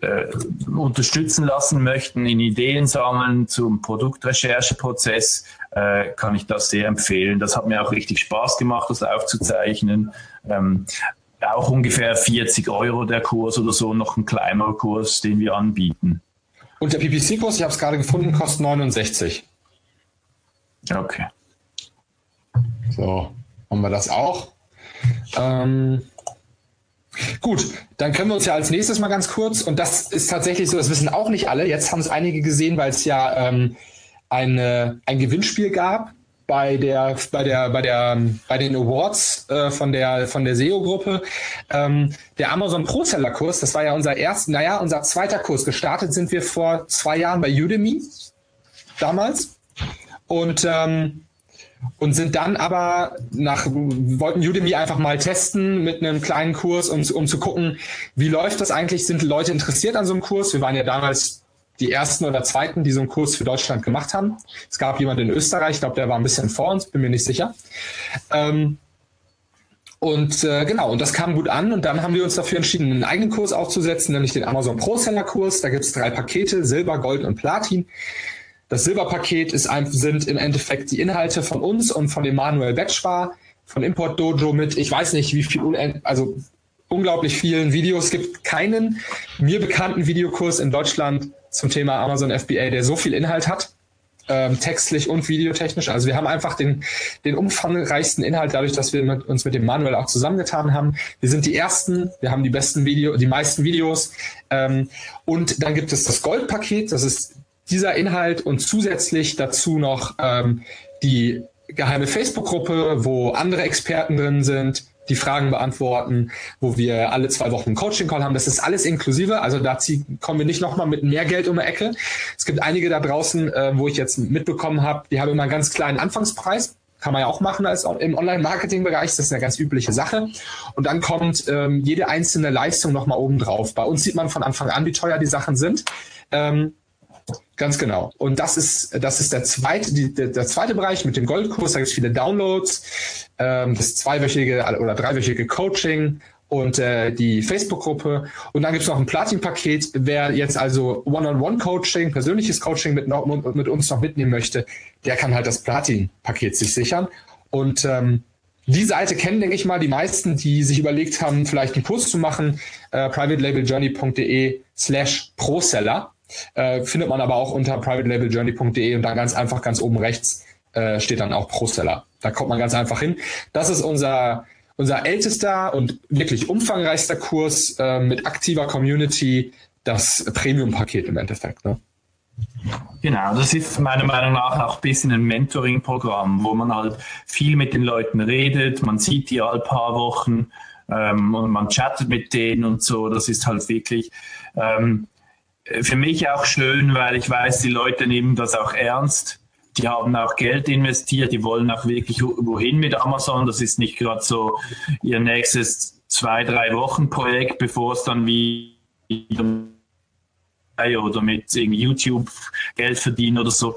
äh, unterstützen lassen möchten in Ideen sammeln zum Produktrechercheprozess, äh, kann ich das sehr empfehlen. Das hat mir auch richtig Spaß gemacht, das aufzuzeichnen. Ähm, auch ungefähr 40 Euro der Kurs oder so, noch ein kleinerer Kurs, den wir anbieten. Und der PPC-Kurs, ich habe es gerade gefunden, kostet 69. Okay. So, haben wir das auch. Ähm, gut, dann können wir uns ja als nächstes mal ganz kurz, und das ist tatsächlich so, das wissen auch nicht alle, jetzt haben es einige gesehen, weil es ja ähm, eine, ein Gewinnspiel gab bei der bei der bei der bei den Awards äh, von der von der SEO Gruppe ähm, der Amazon Pro Seller Kurs das war ja unser erster naja unser zweiter Kurs. Gestartet sind wir vor zwei Jahren bei Udemy damals. Und ähm, und sind dann aber nach, wollten Udemy einfach mal testen mit einem kleinen Kurs, um, um zu gucken, wie läuft das eigentlich? Sind Leute interessiert an so einem Kurs? Wir waren ja damals die ersten oder zweiten, die so einen Kurs für Deutschland gemacht haben. Es gab jemand in Österreich, ich glaube, der war ein bisschen vor uns, bin mir nicht sicher. Ähm, und äh, genau, und das kam gut an und dann haben wir uns dafür entschieden, einen eigenen Kurs aufzusetzen, nämlich den Amazon Pro Seller Kurs. Da gibt es drei Pakete, Silber, Gold und Platin. Das Silberpaket ist ein, sind im Endeffekt die Inhalte von uns und von Emanuel Betschwar von Import Dojo mit, ich weiß nicht, wie viel, also unglaublich vielen Videos. Es gibt keinen mir bekannten Videokurs in Deutschland zum Thema Amazon FBA, der so viel Inhalt hat, ähm, textlich und videotechnisch. Also wir haben einfach den, den umfangreichsten Inhalt dadurch, dass wir mit, uns mit dem Manuel auch zusammengetan haben. Wir sind die ersten, wir haben die besten Video, die meisten Videos. Ähm, und dann gibt es das Goldpaket, das ist dieser Inhalt und zusätzlich dazu noch ähm, die geheime Facebook-Gruppe, wo andere Experten drin sind, die Fragen beantworten, wo wir alle zwei Wochen einen Coaching-Call haben. Das ist alles inklusive. Also da kommen wir nicht nochmal mit mehr Geld um die Ecke. Es gibt einige da draußen, äh, wo ich jetzt mitbekommen habe, die haben immer einen ganz kleinen Anfangspreis. Kann man ja auch machen als im Online-Marketing-Bereich. Das ist eine ganz übliche Sache. Und dann kommt ähm, jede einzelne Leistung nochmal oben drauf. Bei uns sieht man von Anfang an, wie teuer die Sachen sind. Ähm, Ganz genau. Und das ist, das ist der zweite, die, der, der zweite Bereich mit dem Goldkurs. Da gibt es viele Downloads, ähm, das zweiwöchige oder dreiwöchige Coaching und äh, die Facebook-Gruppe. Und dann gibt es noch ein Platin-Paket. Wer jetzt also One-on-One-Coaching, persönliches Coaching mit, mit uns noch mitnehmen möchte, der kann halt das Platin-Paket sich sichern. Und ähm, die Seite kennen, denke ich mal, die meisten, die sich überlegt haben, vielleicht einen Kurs zu machen. Äh, privatelabeljourney.de slash ProSeller. Äh, findet man aber auch unter privatelabeljourney.de und da ganz einfach ganz oben rechts äh, steht dann auch Pro-Seller. Da kommt man ganz einfach hin. Das ist unser, unser ältester und wirklich umfangreichster Kurs äh, mit aktiver Community, das Premium-Paket im Endeffekt. Ne? Genau, das ist meiner Meinung nach auch ein bisschen ein Mentoring-Programm, wo man halt viel mit den Leuten redet, man sieht die alle paar Wochen ähm, und man chattet mit denen und so. Das ist halt wirklich ähm, für mich auch schön, weil ich weiß, die Leute nehmen das auch ernst. Die haben auch Geld investiert, die wollen auch wirklich wohin mit Amazon. Das ist nicht gerade so ihr nächstes zwei, drei Wochen Projekt, bevor es dann wieder oder mit YouTube Geld verdienen oder so.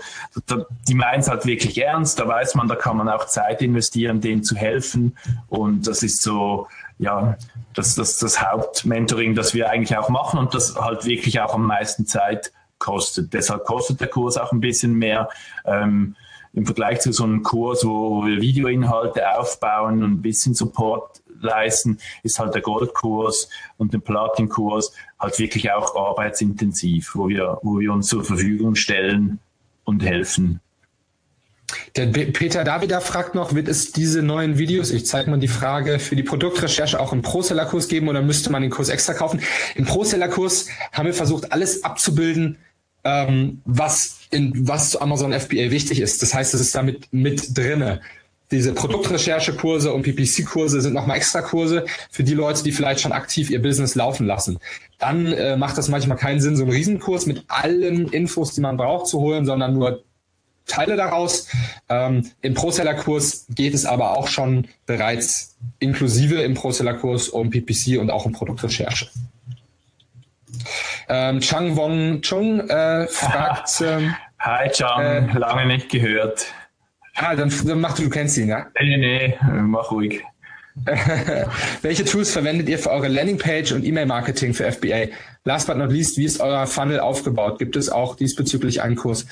Die meinen es halt wirklich ernst. Da weiß man, da kann man auch Zeit investieren, denen zu helfen. Und das ist so, ja, das, das, das Hauptmentoring, das wir eigentlich auch machen und das halt wirklich auch am meisten Zeit kostet. Deshalb kostet der Kurs auch ein bisschen mehr. Ähm, Im Vergleich zu so einem Kurs, wo wir Videoinhalte aufbauen und ein bisschen Support leisten, ist halt der Goldkurs und der Platinkurs halt wirklich auch arbeitsintensiv, wo wir, wo wir uns zur Verfügung stellen und helfen. Der Peter Davida fragt noch, wird es diese neuen Videos, ich zeige mal die Frage, für die Produktrecherche auch im Pro-Seller-Kurs geben oder müsste man den Kurs extra kaufen? Im Pro-Seller-Kurs haben wir versucht, alles abzubilden, ähm, was, in, was zu Amazon FBA wichtig ist. Das heißt, es ist damit mit drinne. Diese Produktrecherche-Kurse und PPC-Kurse sind nochmal extra Kurse für die Leute, die vielleicht schon aktiv ihr Business laufen lassen. Dann äh, macht das manchmal keinen Sinn, so einen Riesenkurs mit allen Infos, die man braucht, zu holen, sondern nur Teile daraus. Ähm, Im Pro-Seller-Kurs geht es aber auch schon bereits inklusive im Pro-Seller-Kurs um PPC und auch um Produktrecherche. Ähm, Chang Wong Chung äh, fragt. <laughs> Ähm, Hi Chang, äh, lange nicht gehört. Ah, dann, dann mach du, du kennst ihn, ja? Nee, nee, nee, mach ruhig. <laughs> Welche Tools verwendet ihr für eure Landingpage und E-Mail-Marketing für FBA? Last but not least, wie ist euer Funnel aufgebaut? Gibt es auch diesbezüglich einen Kurs?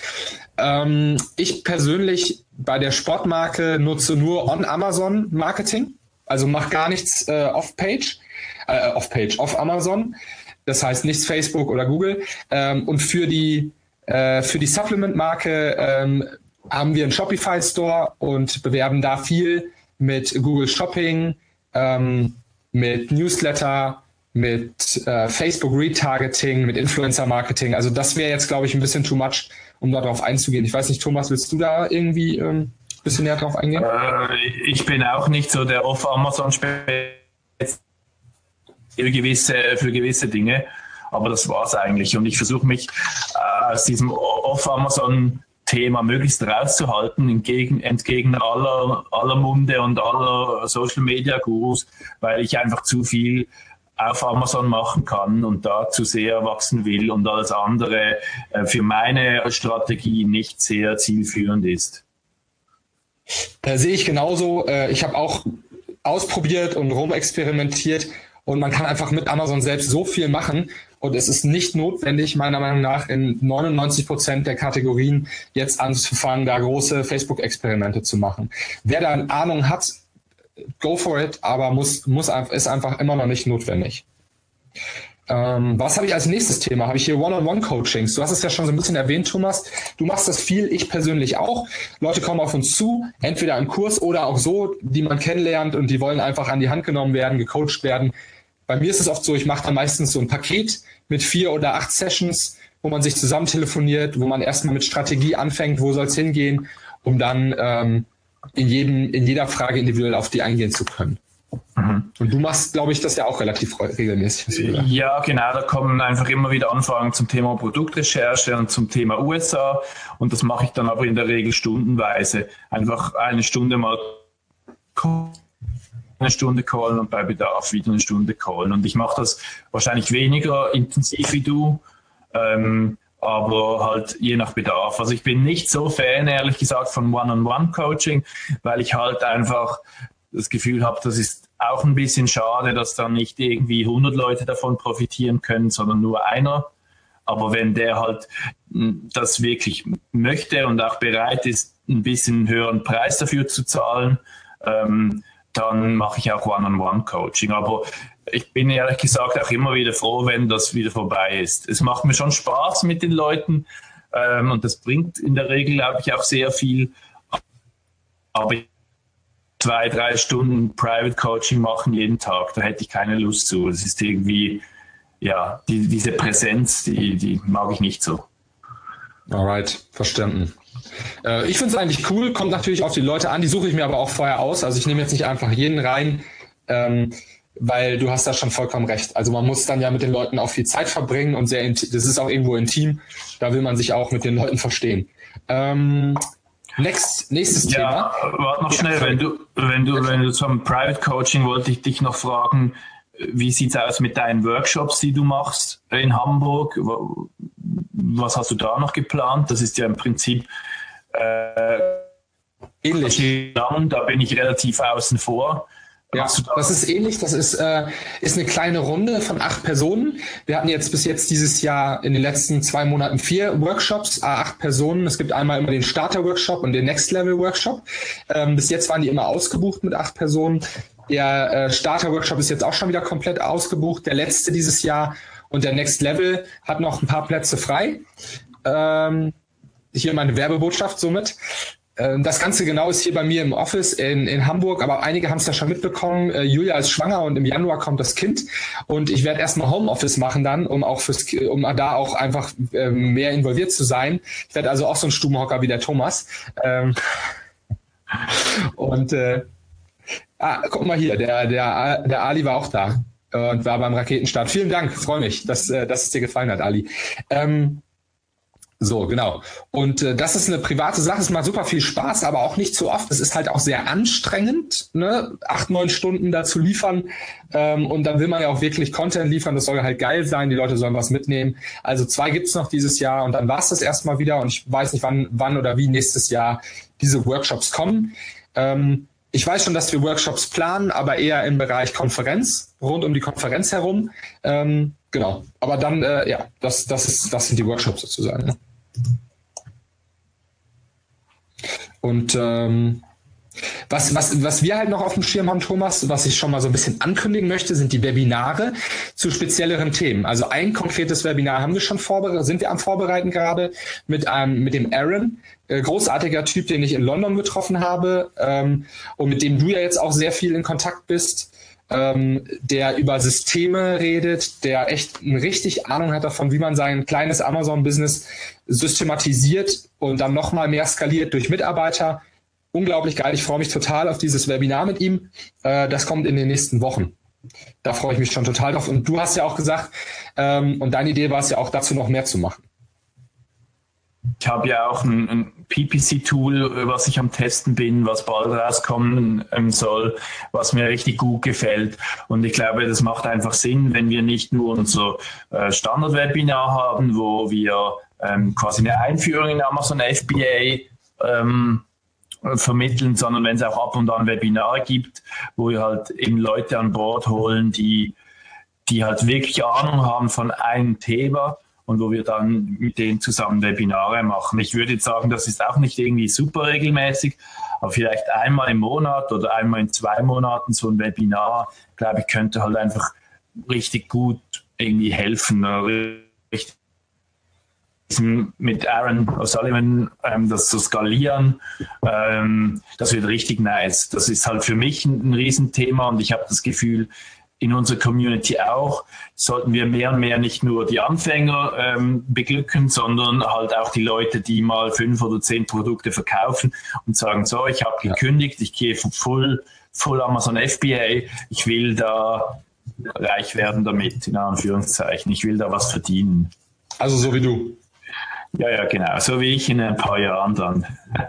Ähm, ich persönlich bei der Sportmarke nutze nur On-Amazon Marketing, also mach gar nichts äh, off-Page, äh, off-Page, off Amazon. Das heißt nichts Facebook oder Google. Ähm, und für die äh, für die Supplement-Marke ähm, haben wir einen Shopify-Store und bewerben da viel mit Google Shopping, ähm, mit Newsletter, mit äh, Facebook Retargeting, mit Influencer Marketing. Also das wäre jetzt, glaube ich, ein bisschen too much, um darauf einzugehen. Ich weiß nicht, Thomas, willst du da irgendwie ähm, ein bisschen näher drauf eingehen? Äh, ich bin auch nicht so der Off-Amazon für gewisse, für gewisse Dinge. Aber das war es eigentlich. Und ich versuche mich äh, aus diesem Off-Amazon Thema möglichst rauszuhalten, entgegen, entgegen aller, aller Munde und aller Social Media Gurus, weil ich einfach zu viel auf Amazon machen kann und da zu sehr wachsen will und alles andere äh, für meine Strategie nicht sehr zielführend ist. Da sehe ich genauso. Äh, ich habe auch ausprobiert und rumexperimentiert und man kann einfach mit Amazon selbst so viel machen. Und es ist nicht notwendig, meiner Meinung nach, in 99 Prozent der Kategorien jetzt anzufangen, da große Facebook-Experimente zu machen. Wer da eine Ahnung hat, go for it, aber muss, muss, ist einfach immer noch nicht notwendig. Ähm, was habe ich als nächstes Thema? Habe ich hier One-on-One-Coachings. Du hast es ja schon so ein bisschen erwähnt, Thomas. Du machst das viel, ich persönlich auch. Leute kommen auf uns zu, entweder im Kurs oder auch so, die man kennenlernt und die wollen einfach an die Hand genommen werden, gecoacht werden. Bei mir ist es oft so, ich mache dann meistens so ein Paket mit vier oder acht Sessions, wo man sich zusammen telefoniert, wo man erstmal mit Strategie anfängt, wo soll es hingehen, um dann ähm, in, jedem, in jeder Frage individuell auf die eingehen zu können. Mhm. Und du machst, glaube ich, das ja auch relativ regelmäßig. Ja, genau. Da kommen einfach immer wieder Anfragen zum Thema Produktrecherche und zum Thema USA. Und das mache ich dann aber in der Regel stundenweise. Einfach eine Stunde mal eine Stunde callen und bei Bedarf wieder eine Stunde callen. Und ich mache das wahrscheinlich weniger intensiv wie du, ähm, aber halt je nach Bedarf. Also ich bin nicht so Fan, ehrlich gesagt, von One-on-One-Coaching, weil ich halt einfach das Gefühl habe, das ist auch ein bisschen schade, dass dann nicht irgendwie 100 Leute davon profitieren können, sondern nur einer. Aber wenn der halt hm, das wirklich möchte und auch bereit ist, ein bisschen höheren Preis dafür zu zahlen, ähm, dann mache ich auch One-on-One-Coaching. Aber ich bin ehrlich gesagt auch immer wieder froh, wenn das wieder vorbei ist. Es macht mir schon Spaß mit den Leuten ähm, und das bringt in der Regel, glaube ich, auch sehr viel. Aber zwei, drei Stunden Private Coaching machen jeden Tag, da hätte ich keine Lust zu. Es ist irgendwie, ja, die, diese Präsenz, die, die mag ich nicht so. Alright, verstanden. Äh, ich finde es eigentlich cool, kommt natürlich auf die Leute an, die suche ich mir aber auch vorher aus. Also ich nehme jetzt nicht einfach jeden rein, ähm, weil du hast da schon vollkommen recht. Also man muss dann ja mit den Leuten auch viel Zeit verbringen und sehr das ist auch irgendwo intim. Da will man sich auch mit den Leuten verstehen. Ähm, next, nächstes ja, Thema. Warte noch schnell, wenn du, wenn du, wenn du zum Private Coaching wollte ich dich noch fragen, wie sieht's aus mit deinen Workshops, die du machst in Hamburg? Was hast du da noch geplant? Das ist ja im Prinzip äh, ähnlich. Da bin ich relativ außen vor. Ja, das ist ähnlich. Das ist, äh, ist eine kleine Runde von acht Personen. Wir hatten jetzt bis jetzt dieses Jahr in den letzten zwei Monaten vier Workshops, acht Personen. Es gibt einmal immer den Starter-Workshop und den Next-Level-Workshop. Ähm, bis jetzt waren die immer ausgebucht mit acht Personen. Der äh, Starter-Workshop ist jetzt auch schon wieder komplett ausgebucht. Der letzte dieses Jahr und der Next Level hat noch ein paar Plätze frei. Ähm, hier meine Werbebotschaft somit. Ähm, das Ganze genau ist hier bei mir im Office in, in Hamburg, aber einige haben es ja schon mitbekommen. Äh, Julia ist schwanger und im Januar kommt das Kind. Und ich werde erstmal Homeoffice machen dann, um auch fürs, um da auch einfach äh, mehr involviert zu sein. Ich werde also auch so ein Stubenhocker wie der Thomas. Ähm, <laughs> und äh, ah, guck mal hier, der, der, der Ali war auch da und war beim Raketenstart. Vielen Dank, freue mich, dass, äh, dass es dir gefallen hat, Ali. Ähm, So, genau. Und äh, das ist eine private Sache. Es macht super viel Spaß, aber auch nicht zu oft. Es ist halt auch sehr anstrengend, ne? acht, neun Stunden da zu liefern. Ähm, und dann will man ja auch wirklich Content liefern. Das soll halt geil sein. Die Leute sollen was mitnehmen. Also zwei gibt's noch dieses Jahr und dann war's das erstmal wieder. Und ich weiß nicht, wann, wann oder wie nächstes Jahr diese Workshops kommen. Ähm, ich weiß schon, dass wir Workshops planen, aber eher im Bereich Konferenz, rund um die Konferenz herum. Ähm, genau. Aber dann, äh, ja, das, das, ist, das sind die Workshops sozusagen. Ne? Und ähm, was, was, was wir halt noch auf dem Schirm haben, Thomas, was ich schon mal so ein bisschen ankündigen möchte, sind die Webinare zu spezielleren Themen. Also ein konkretes Webinar haben wir schon vorbereitet, sind wir am Vorbereiten gerade mit einem, mit dem Aaron, äh, großartiger Typ, den ich in London getroffen habe ähm, und mit dem du ja jetzt auch sehr viel in Kontakt bist. Ähm, der über Systeme redet, der echt eine richtig Ahnung hat davon, wie man sein kleines Amazon-Business systematisiert und dann nochmal mehr skaliert durch Mitarbeiter unglaublich geil. Ich freue mich total auf dieses Webinar mit ihm. Äh, das kommt in den nächsten Wochen. Da freue ich mich schon total drauf. Und du hast ja auch gesagt, ähm, und deine Idee war es ja auch dazu noch mehr zu machen. Ich habe ja auch ein, ein PPC-Tool, was ich am Testen bin, was bald rauskommen ähm, soll, was mir richtig gut gefällt. Und ich glaube, das macht einfach Sinn, wenn wir nicht nur unser äh, Standard-Webinar haben, wo wir ähm, quasi eine Einführung in Amazon FBA ähm, vermitteln, sondern wenn es auch ab und an Webinare gibt, wo wir halt eben Leute an Bord holen, die, die halt wirklich Ahnung haben von einem Thema und wo wir dann mit denen zusammen Webinare machen. Ich würde jetzt sagen, das ist auch nicht irgendwie super regelmäßig, aber vielleicht einmal im Monat oder einmal in zwei Monaten so ein Webinar, glaube ich, könnte halt einfach richtig gut irgendwie helfen, richtig mit Aaron O'Sullivan ähm, das zu skalieren, ähm, das wird richtig nice. Das ist halt für mich ein, ein Riesenthema und ich habe das Gefühl, in unserer Community auch, sollten wir mehr und mehr nicht nur die Anfänger ähm, beglücken, sondern halt auch die Leute, die mal fünf oder zehn Produkte verkaufen und sagen, so, ich habe gekündigt, ich gehe full, full Amazon FBA, ich will da reich werden damit, in Anführungszeichen, ich will da was verdienen. Also so wie du. Ja, ja, genau. So wie ich in ein paar Jahren dann. <laughs>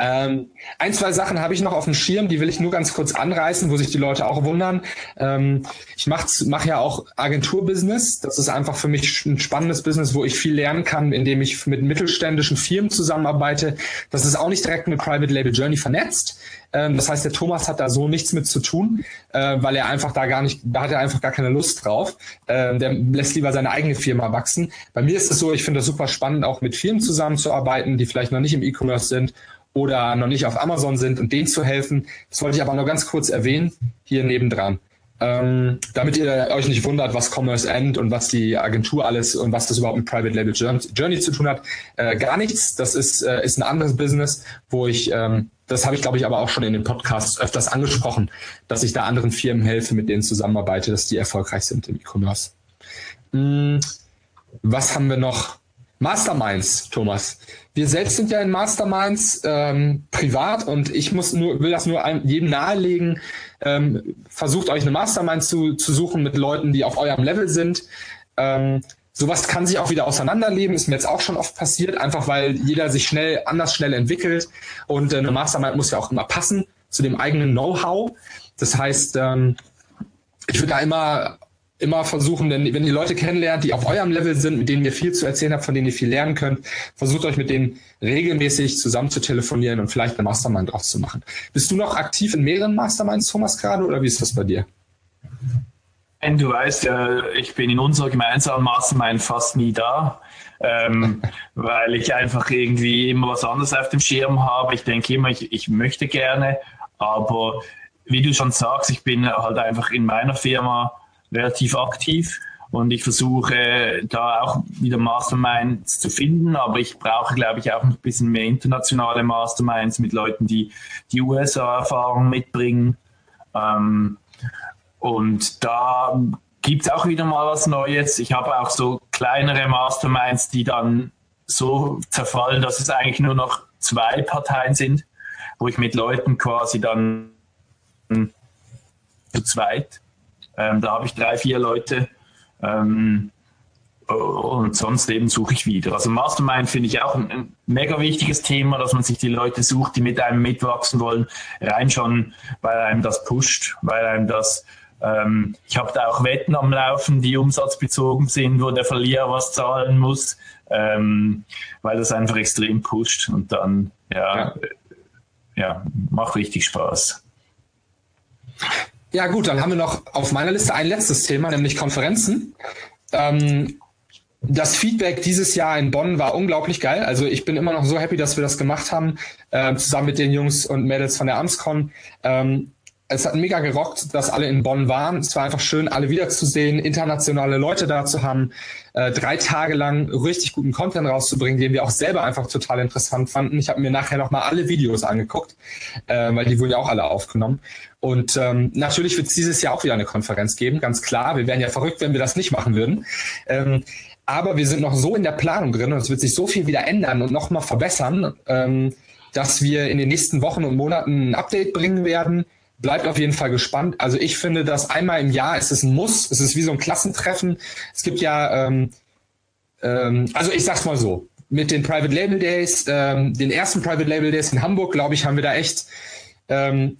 ähm, ein, zwei Sachen habe ich noch auf dem Schirm, die will ich nur ganz kurz anreißen, wo sich die Leute auch wundern. Ähm, ich mache mach ja auch Agenturbusiness. Das ist einfach für mich ein spannendes Business, wo ich viel lernen kann, indem ich mit mittelständischen Firmen zusammenarbeite. Das ist auch nicht direkt mit Private Label Journey vernetzt. Ähm, das heißt, der Thomas hat da so nichts mit zu tun, äh, weil er einfach da gar nicht, da hat er einfach gar keine Lust drauf. Ähm, der lässt lieber seine eigene Firma wachsen. Bei mir ist es so, ich finde das super spannend, auch mit Firmen zusammenzuarbeiten, die vielleicht noch nicht im E-Commerce sind oder noch nicht auf Amazon sind und denen zu helfen. Das wollte ich aber nur ganz kurz erwähnen, hier nebendran. Ähm, damit ihr euch nicht wundert, was Commerce End und was die Agentur alles und was das überhaupt mit Private Label Journey zu tun hat. Äh, gar nichts. Das ist, äh, ist ein anderes Business, wo ich ähm, das habe ich, glaube ich, aber auch schon in den Podcasts öfters angesprochen, dass ich da anderen Firmen helfe, mit denen zusammenarbeite, dass die erfolgreich sind im E-Commerce. Hm, was haben wir noch? Masterminds, Thomas. Wir selbst sind ja in Masterminds ähm, privat und ich muss nur, will das nur jedem nahelegen. Ähm, versucht euch eine Mastermind zu, zu suchen mit Leuten, die auf eurem Level sind. Ähm, Sowas kann sich auch wieder auseinanderleben, ist mir jetzt auch schon oft passiert, einfach weil jeder sich schnell, anders schnell entwickelt und äh, eine Mastermind muss ja auch immer passen zu dem eigenen Know-how. Das heißt, ähm, ich würde da immer immer versuchen, denn wenn ihr Leute kennenlernt, die auf eurem Level sind, mit denen ihr viel zu erzählen habt, von denen ihr viel lernen könnt, versucht euch mit denen regelmäßig zusammen zu telefonieren und vielleicht eine Mastermind draus zu machen. Bist du noch aktiv in mehreren Masterminds, Thomas, gerade, oder wie ist das bei dir? Du weißt ja, ich bin in unserer gemeinsamen Mastermind fast nie da, ähm, <laughs> weil ich einfach irgendwie immer was anderes auf dem Schirm habe. Ich denke immer, ich, ich möchte gerne, aber wie du schon sagst, ich bin halt einfach in meiner Firma relativ aktiv und ich versuche da auch wieder Masterminds zu finden, aber ich brauche, glaube ich, auch ein bisschen mehr internationale Masterminds mit Leuten, die die USA-Erfahrung mitbringen. Ähm, und da gibt es auch wieder mal was Neues. Ich habe auch so kleinere Masterminds, die dann so zerfallen, dass es eigentlich nur noch zwei Parteien sind, wo ich mit Leuten quasi dann zu zweit, ähm, da habe ich drei, vier Leute ähm, und sonst eben suche ich wieder. Also Mastermind finde ich auch ein, ein, mega wichtiges Thema, dass man sich die Leute sucht, die mit einem mitwachsen wollen, rein schon, weil einem das pusht, weil einem das ähm, ich habe da auch Wetten am Laufen, die umsatzbezogen sind, wo der Verlierer was zahlen muss, ähm, weil das einfach extrem pusht und dann ja, ja. ja macht richtig Spaß. Ja gut, dann haben wir noch auf meiner Liste ein letztes Thema, nämlich Konferenzen. Ähm, das Feedback dieses Jahr in Bonn war unglaublich geil. Also ich bin immer noch so happy, dass wir das gemacht haben, äh, zusammen mit den Jungs und Mädels von der Amscon. Ähm, es hat mega gerockt, dass alle in Bonn waren. Es war einfach schön, alle wiederzusehen, internationale Leute da zu haben, äh, drei Tage lang richtig guten Content rauszubringen, den wir auch selber einfach total interessant fanden. Ich habe mir nachher nochmal alle Videos angeguckt, äh, weil die wurden ja auch alle aufgenommen. Und ähm, natürlich wird es dieses Jahr auch wieder eine Konferenz geben, ganz klar. Wir wären ja verrückt, wenn wir das nicht machen würden. Ähm, aber wir sind noch so in der Planung drin und es wird sich so viel wieder ändern und nochmal verbessern, ähm, dass wir in den nächsten Wochen und Monaten ein Update bringen werden bleibt auf jeden Fall gespannt. Also ich finde, dass einmal im Jahr ist es ein Muss. Es ist wie so ein Klassentreffen. Es gibt ja, ähm, ähm, also ich sag's mal so, mit den Private Label Days, ähm, den ersten Private Label Days in Hamburg, glaube ich, haben wir da echt ähm,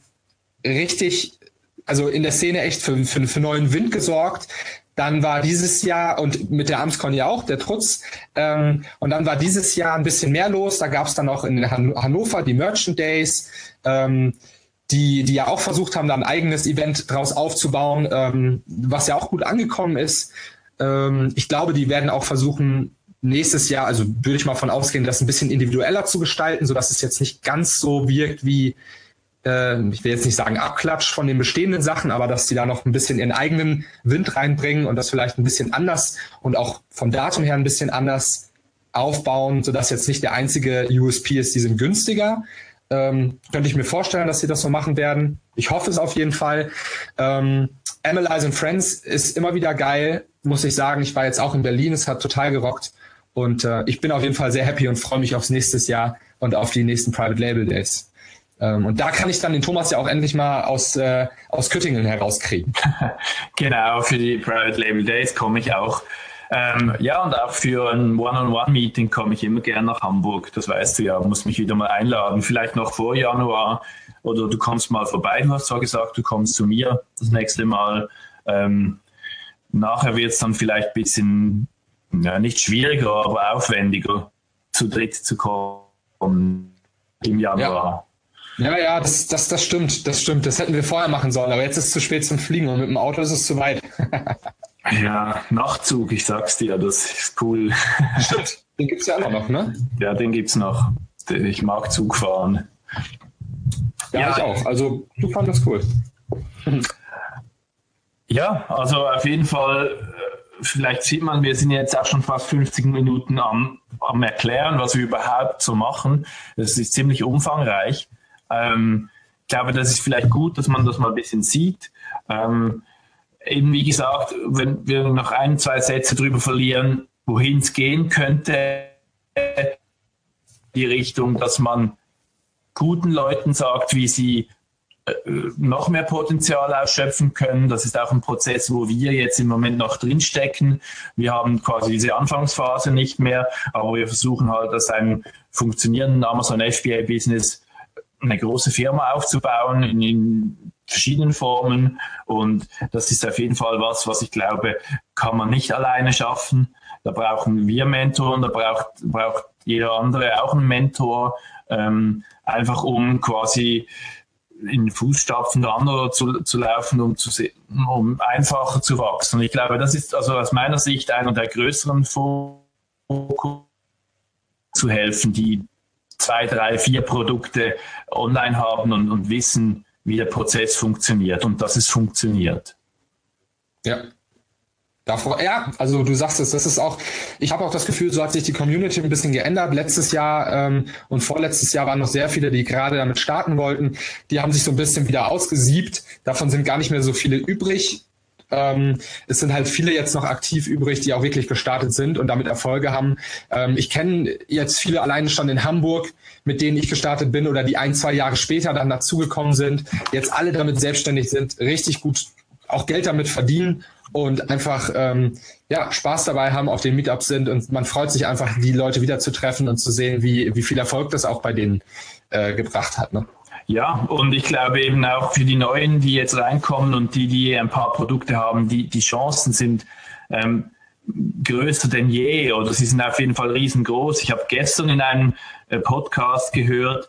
richtig, also in der Szene echt für, für, für neuen Wind gesorgt. Dann war dieses Jahr und mit der Amscon ja auch der Trutz. Ähm, und dann war dieses Jahr ein bisschen mehr los. Da gab es dann auch in Han Hannover die Merchant Days. Ähm, die, die ja auch versucht haben, da ein eigenes Event draus aufzubauen, ähm, was ja auch gut angekommen ist. Ähm, ich glaube, die werden auch versuchen, nächstes Jahr, also würde ich mal von ausgehen, das ein bisschen individueller zu gestalten, sodass es jetzt nicht ganz so wirkt wie, äh, ich will jetzt nicht sagen Abklatsch von den bestehenden Sachen, aber dass die da noch ein bisschen ihren eigenen Wind reinbringen und das vielleicht ein bisschen anders und auch vom Datum her ein bisschen anders aufbauen, sodass jetzt nicht der einzige USP ist, die sind günstiger, ähm, könnte ich mir vorstellen, dass sie das so machen werden. Ich hoffe es auf jeden Fall. Ähm, Analyze and Friends ist immer wieder geil, muss ich sagen. Ich war jetzt auch in Berlin, es hat total gerockt. Und äh, ich bin auf jeden Fall sehr happy und freue mich aufs nächste Jahr und auf die nächsten Private Label Days. Ähm, und da kann ich dann den Thomas ja auch endlich mal aus, äh, aus Küttingen herauskriegen. <laughs> genau, für die Private Label Days komme ich auch ähm, ja, und auch für ein One-on-One-Meeting komme ich immer gerne nach Hamburg. Das weißt du ja, muss mich wieder mal einladen. Vielleicht noch vor Januar oder du kommst mal vorbei. Du hast zwar gesagt, du kommst zu mir das nächste Mal. Ähm, nachher wird es dann vielleicht ein bisschen, ja, nicht schwieriger, aber aufwendiger, zu dritt zu kommen im Januar. Ja. Ja, ja, das, das, das stimmt, das stimmt. Das hätten wir vorher machen sollen, aber jetzt ist es zu spät zum Fliegen und mit dem Auto ist es zu weit. <laughs> Ja, Nachtzug, ich sag's dir, das ist cool. <laughs> Stimmt, den gibt's ja auch noch, ne? Ja, den gibt's noch. Ich mag Zug fahren. Ja, ja ich auch. Also Zugfahren ist cool. Ja, also auf jeden Fall, äh, vielleicht sieht man, wir sind jetzt auch schon fast 50 Minuten am, am Erklären, was wir überhaupt so machen. Das ist ziemlich umfangreich. Ähm, ich glaube, das ist vielleicht gut, dass man das mal ein bisschen sieht. Ähm, eben wie gesagt, wenn wir noch ein, zwei Sätze darüber verlieren, wohin es gehen könnte, die Richtung, dass man guten Leuten sagt, wie sie äh, noch mehr Potenzial ausschöpfen können. Das ist auch ein Prozess, wo wir jetzt im Moment noch drinstecken. Wir haben quasi diese Anfangsphase nicht mehr, aber wir versuchen halt, dass ein funktionierenden Amazon FBA Business eine große Firma aufzubauen in, in verschiedenen Formen. Und das ist auf jeden Fall was, was ich glaube, kann man nicht alleine schaffen. Da brauchen wir Mentoren, da braucht, braucht jeder andere auch einen Mentor, ähm, einfach um quasi in Fußstapfen der anderen zu, zu laufen, um, zu, um einfacher zu wachsen. Und ich glaube, das ist also aus meiner Sicht einer der größeren Fokus zu helfen, die zwei, drei, vier Produkte online haben und, und wissen, wie der Prozess funktioniert und dass es funktioniert. Ja. Davor, ja, also du sagst es, das ist auch, ich habe auch das Gefühl, so hat sich die Community ein bisschen geändert. Letztes Jahr ähm, und vorletztes Jahr waren noch sehr viele, die gerade damit starten wollten. Die haben sich so ein bisschen wieder ausgesiebt. Davon sind gar nicht mehr so viele übrig. Ähm, es sind halt viele jetzt noch aktiv übrig, die auch wirklich gestartet sind und damit Erfolge haben. Ähm, ich kenne jetzt viele alleine schon in Hamburg, mit denen ich gestartet bin oder die ein, zwei Jahre später dann dazugekommen sind, jetzt alle damit selbstständig sind, richtig gut auch Geld damit verdienen und einfach ähm, ja, Spaß dabei haben, auf den Meetups sind und man freut sich einfach, die Leute wieder zu treffen und zu sehen, wie, wie viel Erfolg das auch bei denen äh, gebracht hat. Ne? Ja, und ich glaube eben auch für die Neuen, die jetzt reinkommen und die, die ein paar Produkte haben, die, die Chancen sind ähm, größer denn je oder sie sind auf jeden Fall riesengroß. Ich habe gestern in einem äh, Podcast gehört,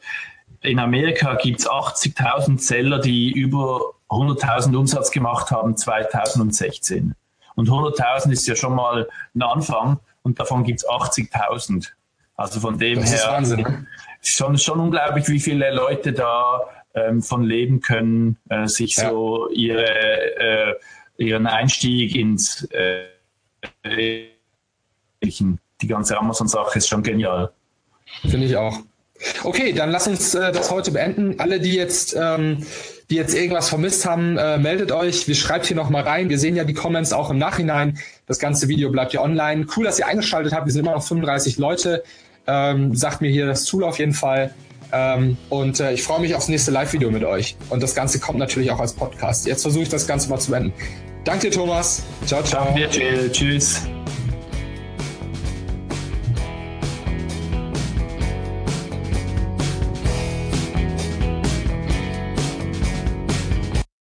in Amerika gibt es 80.000 Seller, die über 100.000 Umsatz gemacht haben 2016. Und 100.000 ist ja schon mal ein Anfang und davon gibt es 80.000. Also von dem das her ist Wahnsinn, ne? Schon, schon unglaublich, wie viele Leute da ähm, von leben können, äh, sich ja. so ihre, äh, ihren Einstieg ins äh, die ganze Amazon-Sache ist schon genial. Finde ich auch. Okay, dann lass uns äh, das heute beenden. Alle, die jetzt, ähm, die jetzt irgendwas vermisst haben, äh, meldet euch. Wir schreibt hier nochmal rein. Wir sehen ja die Comments auch im Nachhinein. Das ganze Video bleibt ja online. Cool, dass ihr eingeschaltet habt. Wir sind immer noch 35 Leute. Ähm, sagt mir hier das Tool auf jeden Fall. Ähm, und äh, ich freue mich aufs nächste Live-Video mit euch. Und das Ganze kommt natürlich auch als Podcast. Jetzt versuche ich das Ganze mal zu beenden. Danke dir, Thomas. Ciao, ciao. Danke dir, Tschüss.